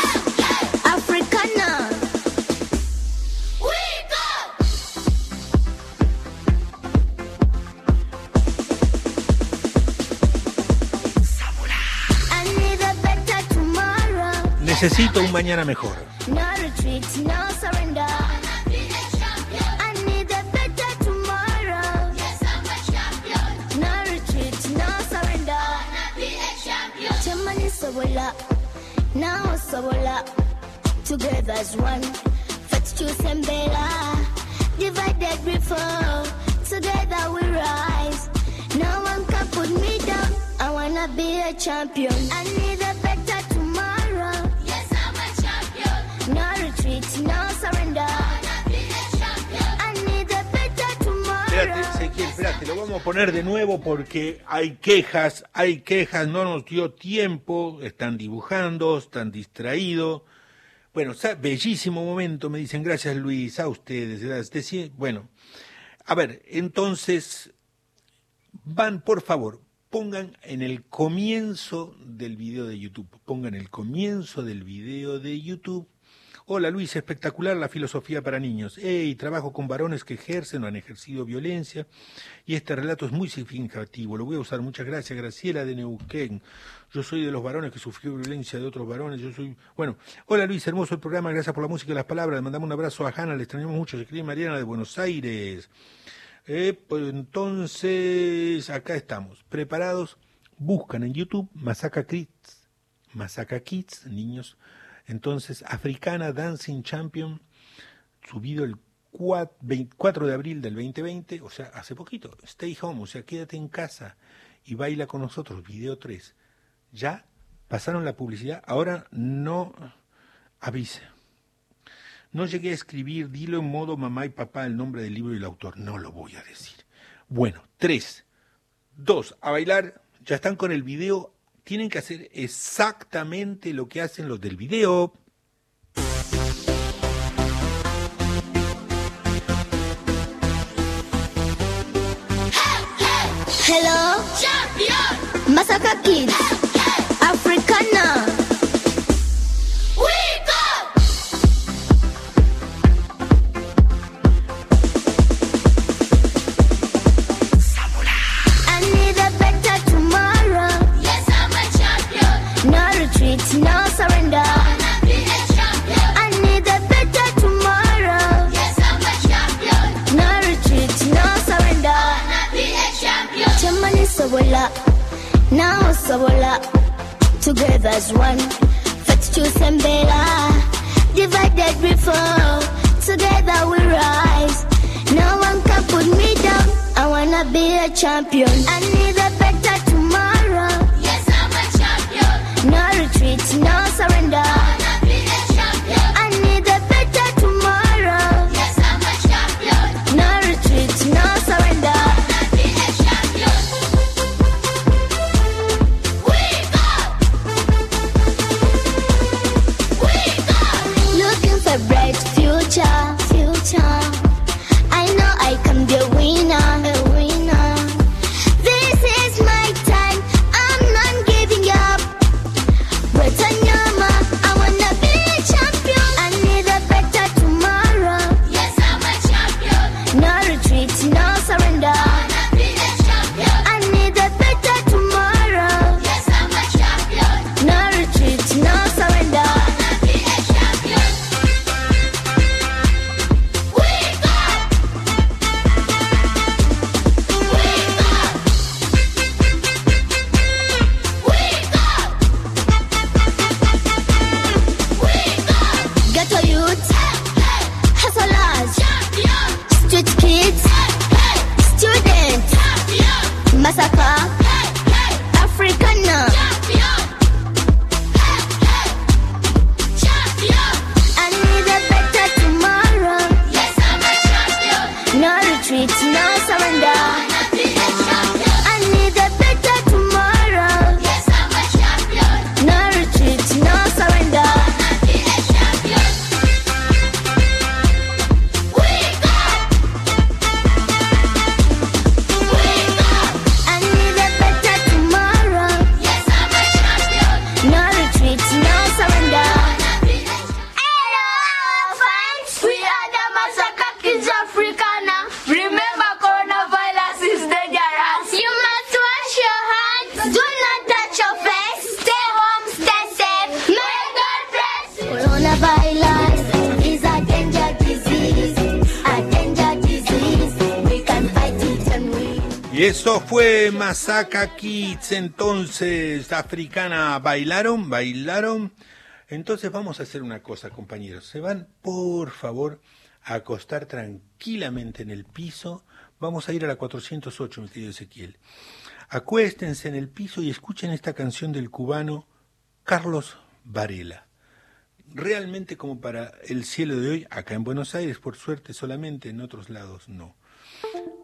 Necesito un mañana mejor. No retreat, no surrender. I need a better tomorrow. Yes, I'm a champion. No retreat, no surrender. Chamani Sobola, now Sobola. Together as one. Fetch and better. Divided we. Together we rise. No one can put me down. I wanna be a champion. I need a Espérate, lo vamos a poner de nuevo porque hay quejas, hay quejas, no nos dio tiempo, están dibujando, están distraídos. Bueno, bellísimo momento, me dicen, gracias Luis, a ustedes, gracias. Bueno, a ver, entonces, van, por favor, pongan en el comienzo del video de YouTube, pongan el comienzo del video de YouTube. Hola Luis, espectacular la filosofía para niños. Hey, trabajo con varones que ejercen o han ejercido violencia y este relato es muy significativo. Lo voy a usar. Muchas gracias, Graciela de Neuquén. Yo soy de los varones que sufrió violencia de otros varones. Yo soy. Bueno, hola Luis, hermoso el programa. Gracias por la música y las palabras. Le mandamos un abrazo a Hanna, le extrañamos mucho. Se escribe Mariana de Buenos Aires. Eh, pues entonces, acá estamos, preparados. Buscan en YouTube Masaka Kids, Masaka Kids, niños. Entonces, Africana Dancing Champion, subido el 4, 24 de abril del 2020, o sea, hace poquito. Stay home, o sea, quédate en casa y baila con nosotros, video 3. Ya pasaron la publicidad, ahora no avise. No llegué a escribir, dilo en modo mamá y papá el nombre del libro y el autor. No lo voy a decir. Bueno, tres, dos, a bailar. Ya están con el video. Tienen que hacer exactamente lo que hacen los del video. Hello, champion. Masaka Kids, champion. Masaka Kids. Entonces, africana, ¿bailaron? ¿Bailaron? Entonces vamos a hacer una cosa, compañeros. Se van, por favor, a acostar tranquilamente en el piso. Vamos a ir a la 408, mi querido Ezequiel. Acuéstense en el piso y escuchen esta canción del cubano Carlos Varela. Realmente como para el cielo de hoy, acá en Buenos Aires, por suerte solamente, en otros lados no.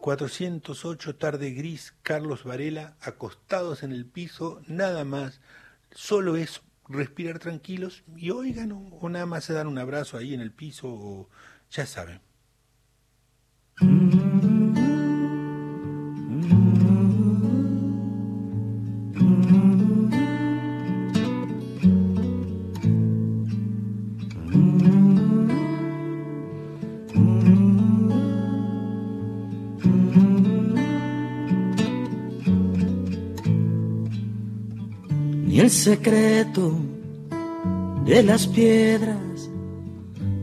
408 tarde gris, Carlos Varela, acostados en el piso, nada más, solo es respirar tranquilos y oigan, o, o nada más se dan un abrazo ahí en el piso, o ya saben. El secreto de las piedras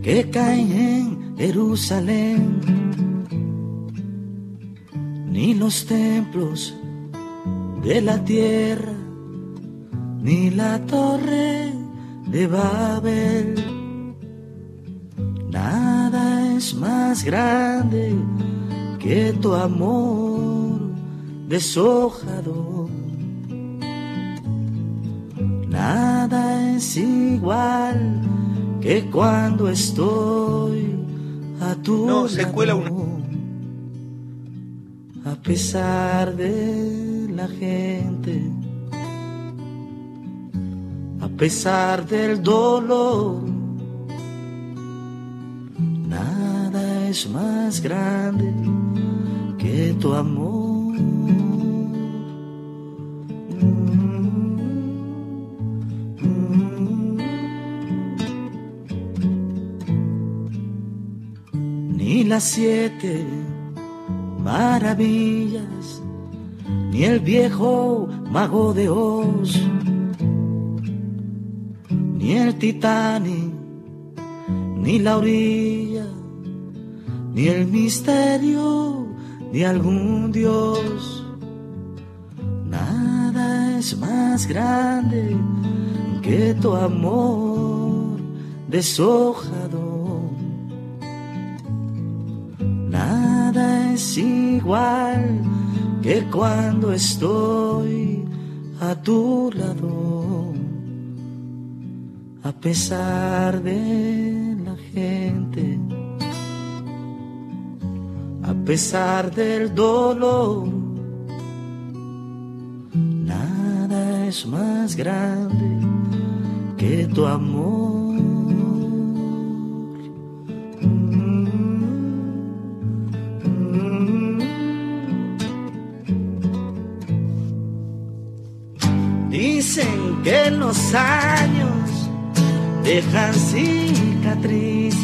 que caen en Jerusalén, ni los templos de la tierra, ni la torre de Babel. Nada es más grande que tu amor deshojado. Nada es igual que cuando estoy a tu No, se lado. cuela una- A pesar de la gente, a pesar del dolor, nada es más grande que tu amor. Las siete maravillas, ni el viejo mago de Oz, ni el Titanic, ni la orilla, ni el misterio de algún dios. Nada es más grande que tu amor deshojado. Es igual que cuando estoy a tu lado. A pesar de la gente, a pesar del dolor, nada es más grande que tu amor. Que los años dejan cicatrices,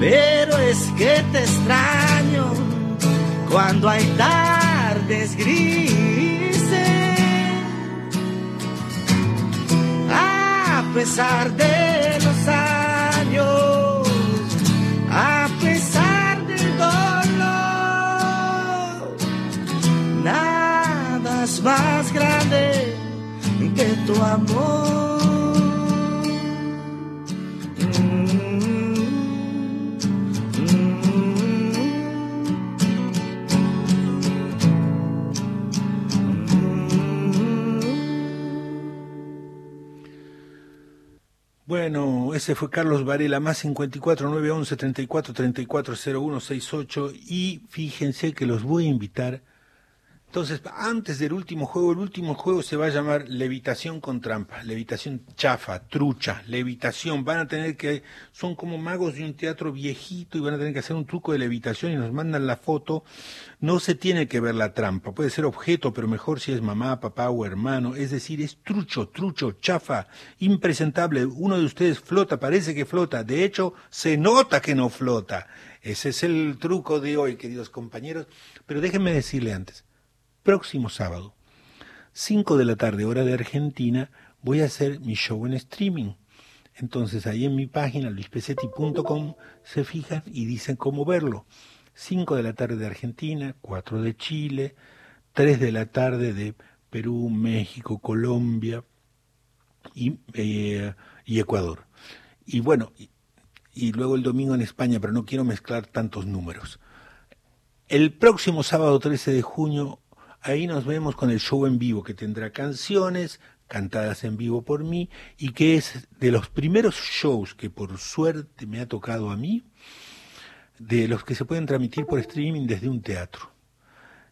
pero es que te extraño cuando hay tardes grises. A pesar de más grande que tu amor. Bueno, ese fue Carlos Varela, más 54 911 34 34 01 68 y fíjense que los voy a invitar. Entonces, antes del último juego, el último juego se va a llamar Levitación con trampa, levitación chafa, trucha, levitación. Van a tener que, son como magos de un teatro viejito y van a tener que hacer un truco de levitación y nos mandan la foto. No se tiene que ver la trampa, puede ser objeto, pero mejor si es mamá, papá o hermano. Es decir, es trucho, trucho, chafa, impresentable. Uno de ustedes flota, parece que flota. De hecho, se nota que no flota. Ese es el truco de hoy, queridos compañeros. Pero déjenme decirle antes, próximo sábado, 5 de la tarde, hora de Argentina, voy a hacer mi show en streaming. Entonces ahí en mi página, luispesetti.com, se fijan y dicen cómo verlo. 5 de la tarde de Argentina, 4 de Chile, 3 de la tarde de Perú, México, Colombia y, eh, Ecuador. Y bueno, y luego el domingo en España, pero no quiero mezclar tantos números. El próximo sábado 13 de junio, ahí nos vemos con el show en vivo, que tendrá canciones cantadas en vivo por mí y que es de los primeros shows que por suerte me ha tocado a mí, de los que se pueden transmitir por streaming desde un teatro.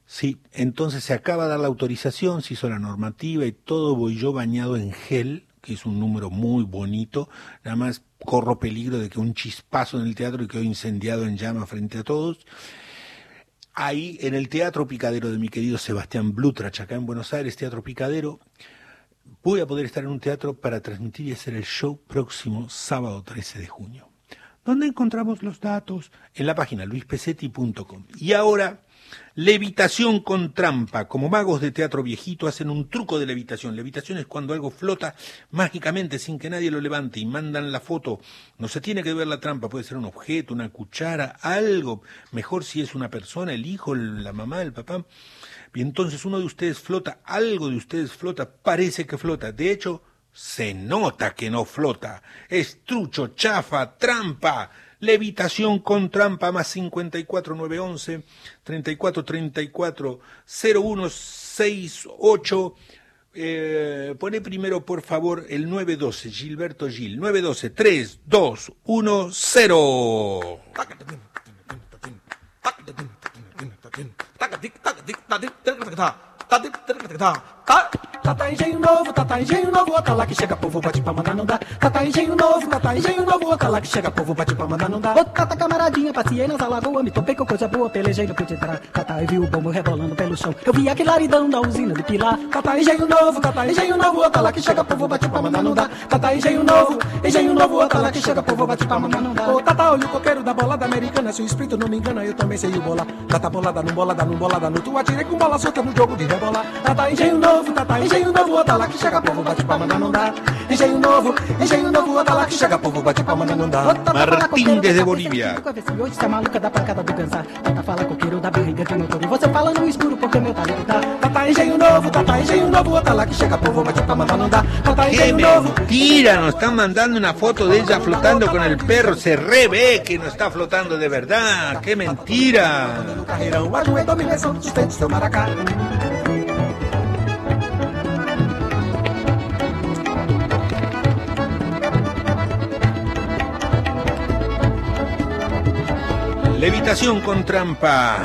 Sí, entonces se acaba de dar la autorización, se hizo la normativa y todo voy yo bañado en gel, que es un número muy bonito, nada más corro peligro de que un chispazo en el teatro y quedo incendiado en llama frente a todos. Ahí en el Teatro Picadero de mi querido Sebastián Blutrach, acá en Buenos Aires, Teatro Picadero, voy a poder estar en un teatro para transmitir y hacer el show próximo sábado 13 de junio. ¿Dónde encontramos los datos? En la página luispesetti.com. Y ahora Levitación con trampa. Como magos de teatro viejito hacen un truco de levitación. Levitación es cuando algo flota mágicamente sin que nadie lo levante y mandan la foto. No se tiene que ver la trampa, puede ser un objeto, una cuchara, algo. Mejor si es una persona, el hijo, la mamá, el papá. Y entonces uno de ustedes flota, algo de ustedes flota, parece que flota. De hecho, se nota que no flota. Es trucho, chafa, trampa. Levitación con trampa más 54911 3434 0168. Eh, pone primero, por favor, el 912, Gilberto Gil. 912 3210. Tata engenho novo, tata engenho novo, outra lá que chega povo bate pra mandar não dá. Tata engenho novo, tata engenho novo, outra lá que chega povo bate pra mandar não dá. Ô tata camaradinha, passei nas alagoas, me topei com coisa boa, pelejei no pude entrar. Tata eu vi o bombo rebolando pelo chão, eu vi aquele laridão da usina de pilar. Tata engenho novo, tata engenho novo, outra lá que chega povo bate pra mandar não dá. Tata engenho novo, engenho novo, outra lá que chega povo bate pra mandar não dá. Ô tata olha o coqueiro da bolada americana, se o espírito não me engana, eu também sei o bola. Tata bolada, não bolada, não bolada, no tu atirei com bola solta no jogo de rebolar. Tata engenho novo, tata engenho novo, outra lá que chega povo bate mandar não dá. Engenho novo, engenho novo, outra lá que chega povo bate pra mandar não dá. Ô, tata, fala, Martim coqueiro, desde Bolívia. com hoje, a maluca da pancada do cansar. Tata fala coqueiro da barriga de motor. E você fala no escuro porque meu talento tá. Tata engenho novo, tata engenho novo, outra lá que chega povo bate pra mandar não dá. Tata ¡Qué engenho novo. mentira! Nos están mandando una foto de ella flotando con el perro. Se revé que no está flotando de verdad. ¡Qué mentira! Carreirão, ajoelho, dominação, sustente seu maracá. Levitación con trampa.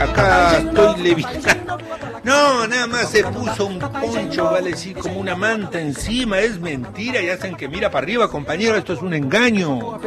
Acá estoy levitando. No, nada más se puso un poncho, vale decir, como una manta encima. Es mentira y hacen que mira para arriba, compañero. Esto es un engaño.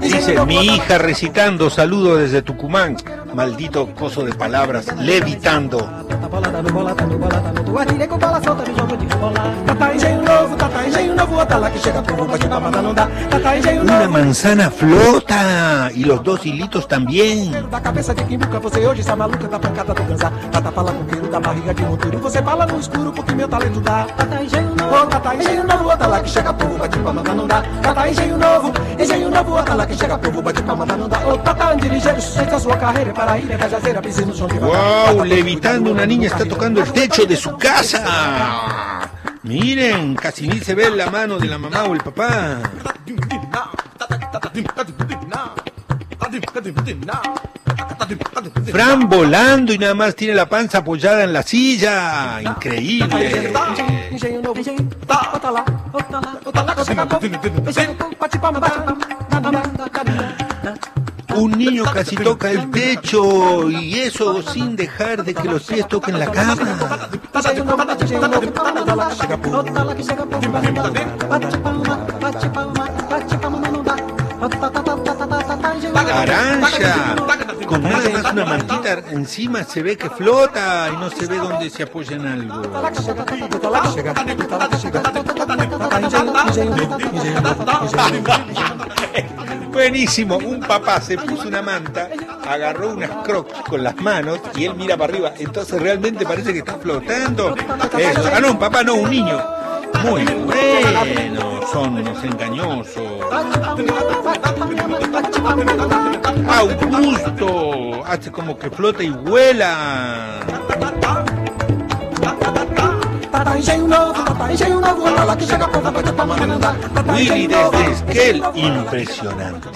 Dice mi hija recitando, saludo desde Tucumán. Maldito coso de palabras, levitando. Tata bolada, no bolada, no bolada, no tu atirei com bola solta no jogo de rebolar. Tata engenho novo, tata engenho novo, outra lá que chega povo bate pra mandar não dá. Tata engenho Una novo. manzana flota y los dos hilitos también. Da cabeça de quimbuca, você hoje está maluca da pancada do ganzá. Tata fala com queiro da barriga de monturo. Você fala no escuro porque meu talento dá. Tata engenho novo, tata engenho novo, outra lá que chega povo bate pra mandar não dá. Tata engenho novo, engenho novo, outra lá que chega povo bate pra mandar não dá. Ô tata dirigeiro, sustenta sua carreira para a cajazeira, pise no chão de ¡Wow! Levitando una niña está tocando el techo de su casa. Miren, casi ni se ve la mano de la mamá o el papá. Fran volando y nada más tiene la panza apoyada en la silla. Increíble. Un niño casi toca el techo y eso sin dejar de que los pies toquen la cama. Naranja. Con nada más una mantita encima se ve que flota y no se ve dónde se apoya en algo. Buenísimo, un papá se puso una manta, agarró unas crocs con las manos y él mira para arriba, entonces realmente parece que está flotando. Eso. Ah, no, un papá no, un niño. Muy bueno, son unos engañosos. Augusto, hace como que flota y vuela. Willy desde Esquel, impresionante.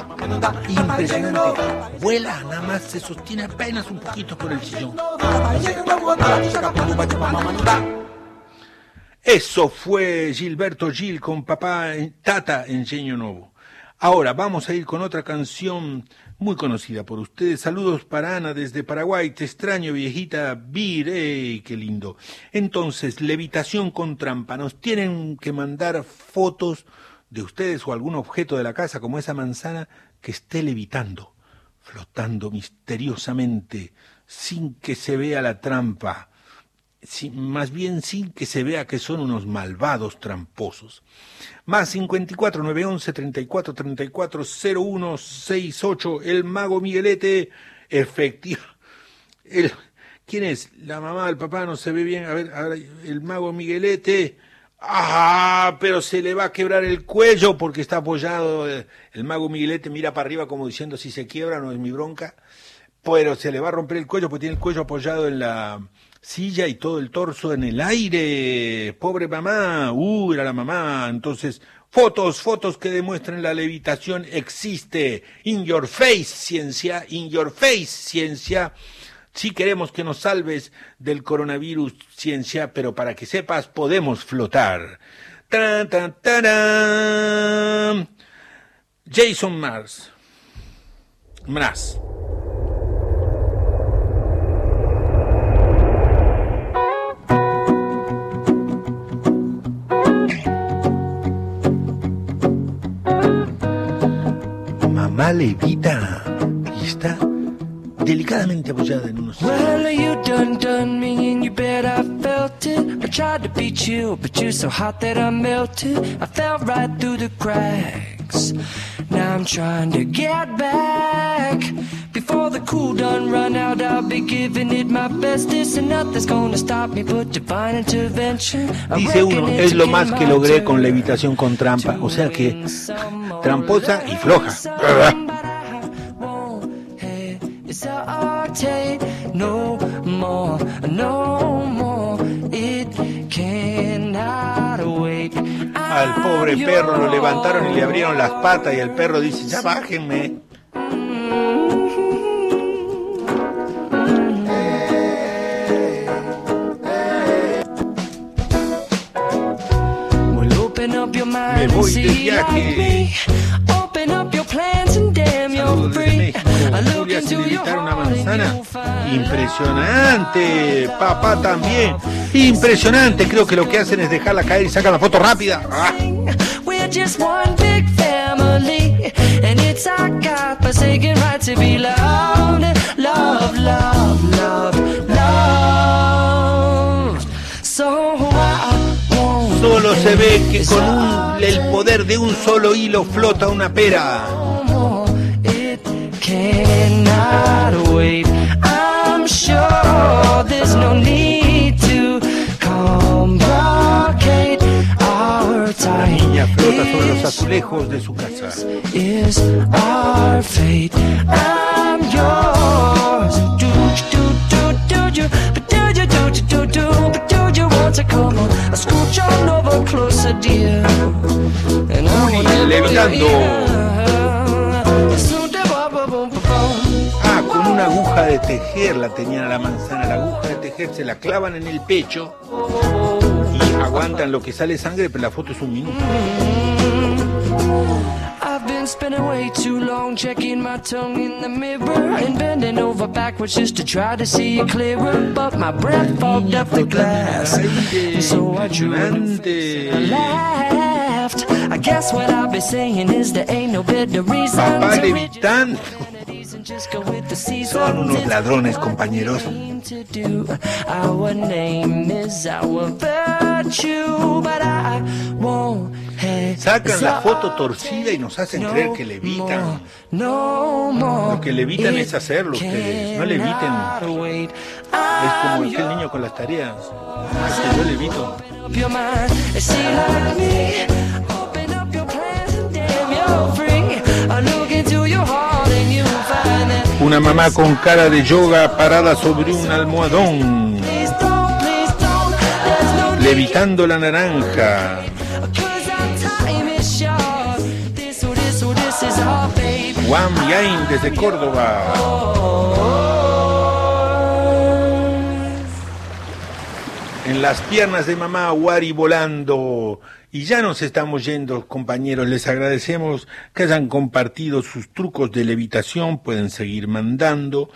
Impresionante. Vuela, nada más se sostiene apenas un poquito por el sillón. Eso fue Gilberto Gil con papá eh, Tata Enseño Novo. Ahora vamos a ir con otra canción muy conocida por ustedes. Saludos para Ana desde Paraguay. Te extraño, viejita Vir. ¡Ey, qué lindo! Entonces, levitación con trampa. Nos tienen que mandar fotos de ustedes o algún objeto de la casa, como esa manzana, que esté levitando, flotando misteriosamente, sin que se vea la trampa. Más bien sin que se vea que son unos malvados tramposos. Más 54 911 34 34 01 68, el mago Miguelete, efectivo. El, ¿Quién es? La mamá, el papá, no se ve bien. A ver, a ver, el mago Miguelete. Ah, pero se le va a quebrar el cuello porque está apoyado. eh, El mago Miguelete mira para arriba como diciendo si se quiebra no es mi bronca. Pero se le va a romper el cuello porque tiene el cuello apoyado en la silla y todo el torso en el aire. Pobre mamá. Uh, era la mamá. Entonces, fotos, fotos que demuestran la levitación existe. In your face, ciencia. In your face, ciencia. Si queremos que nos salves del coronavirus, ciencia, pero para que sepas, podemos flotar. Tan, tan, tarán. Jason Mars. Mraz. Levita y está delicadamente apoyada en unos Well, you done done me and you bet I felt it. I tried to be chill, but you're so hot that I melted. I fell right through the cracks. Now I'm trying to get back. Before the cool done run out, I'll be giving it my bestest, and nothing's gonna stop me but divine intervention. Dice uno, es lo más que logré con turn levitación con trampa. O sea que tramposa y floja. Al pobre perro lo levantaron y le abrieron las patas y el perro dice, ya bájenme. Me voy de viaje. me. Open up your plans and damn, you're free. I look Julia your evitar una manzana. Impresionante. Papá también. Impresionante. Creo que lo que hacen es dejarla caer y sacan la foto rápida. Ah. We're just one big family, and it's our God-forsaken right to be loved, love, love, love, love. Ve que con un- el poder de un solo hilo flota una pera. La niña flota sobre los azulejos de su casa. Levitando. Ah, con una aguja de tejer la tenían a la manzana. La aguja de tejer se la clavan en el pecho y aguantan lo que sale sangre, pero la foto es un minuto. Been spending way too long checking my tongue in the mirror and bending over backwards just to try to see it clearer. But my breath fogged up the glass, and so I drew Impresionante. laughed. I guess what I'll be saying is there ain't no better reason Papá to reach levitando. infinities and just go with the seasons. Son unos ladrones, compañeros. Our name is our virtue, but I won't Sacan la foto torcida y nos hacen creer que levitan. Lo que levitan It es hacerlo ustedes. No leviten. Es como aquel niño con las tareas. Que yo levito. Una mamá con cara de yoga parada sobre un almohadón, levitando la naranja. Juan Yain desde Córdoba. En las piernas de mamá, Wari volando. Y ya nos estamos yendo, compañeros. Les agradecemos que hayan compartido sus trucos de levitación. Pueden seguir mandando.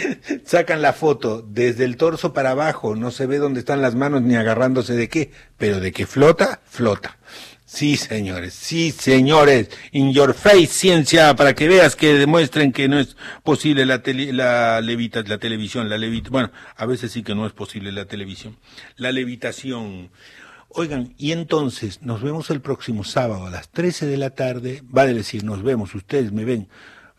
Sacan la foto desde el torso para abajo. No se ve dónde están las manos ni agarrándose de qué. Pero de que flota, flota. Sí, señores, sí, señores. In your face, ciencia, para que veas que demuestren que no es posible la, tele- la levita, la televisión, la levita. Bueno, a veces sí que no es posible la televisión. La levitación. Oigan, y entonces nos vemos el próximo sábado a las 13 de la tarde. Vale decir, nos vemos, ustedes me ven.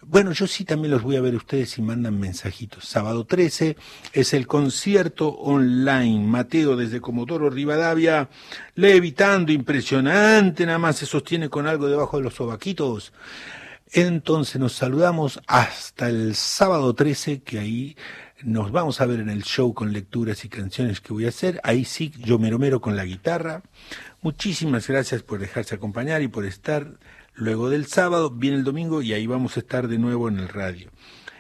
Bueno, yo sí también los voy a ver ustedes si mandan mensajitos. Sábado 13 es el concierto online. Mateo desde Comodoro Rivadavia, levitando, impresionante, nada más se sostiene con algo debajo de los sobaquitos. Entonces nos saludamos hasta el sábado 13, que ahí nos vamos a ver en el show con lecturas y canciones que voy a hacer. Ahí sí, yo mero mero con la guitarra. Muchísimas gracias por dejarse acompañar y por estar. Luego del sábado viene el domingo y ahí vamos a estar de nuevo en el radio.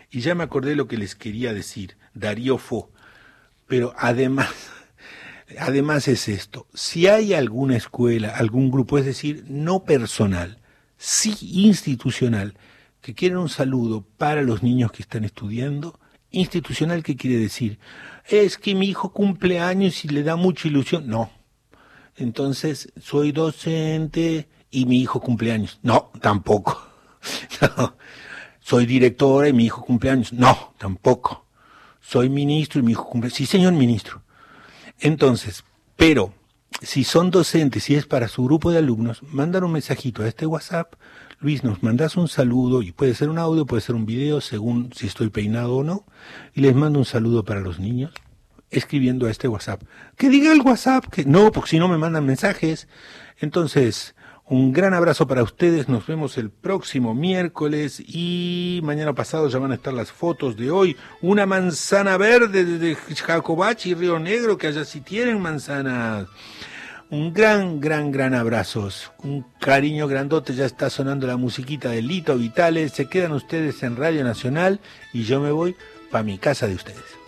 Y ya me acordé lo que les quería decir, Darío Fo. Pero además, además es esto, si hay alguna escuela, algún grupo, es decir, no personal, sí institucional, que quieren un saludo para los niños que están estudiando, institucional, ¿qué quiere decir? Es que mi hijo cumple años y le da mucha ilusión. No. Entonces, soy docente y mi hijo cumple años. No, tampoco. Soy directora y mi hijo cumple años. No, tampoco. Soy ministro y mi hijo cumple. Sí, señor ministro. Entonces, pero si son docentes y es para su grupo de alumnos, mandan un mensajito a este WhatsApp. Luis, nos mandas un saludo y puede ser un audio, puede ser un video, según si estoy peinado o no. Y les mando un saludo para los niños escribiendo a este WhatsApp. Que diga el WhatsApp que no, porque si no me mandan mensajes. Entonces, un gran abrazo para ustedes. Nos vemos el próximo miércoles y mañana pasado ya van a estar las fotos de hoy. Una manzana verde de Jacobachi y Río Negro, que allá sí tienen manzanas. Un gran, gran, gran abrazos. Un cariño grandote. Ya está sonando la musiquita de Lito Vitales. Se quedan ustedes en Radio Nacional y yo me voy para mi casa de ustedes.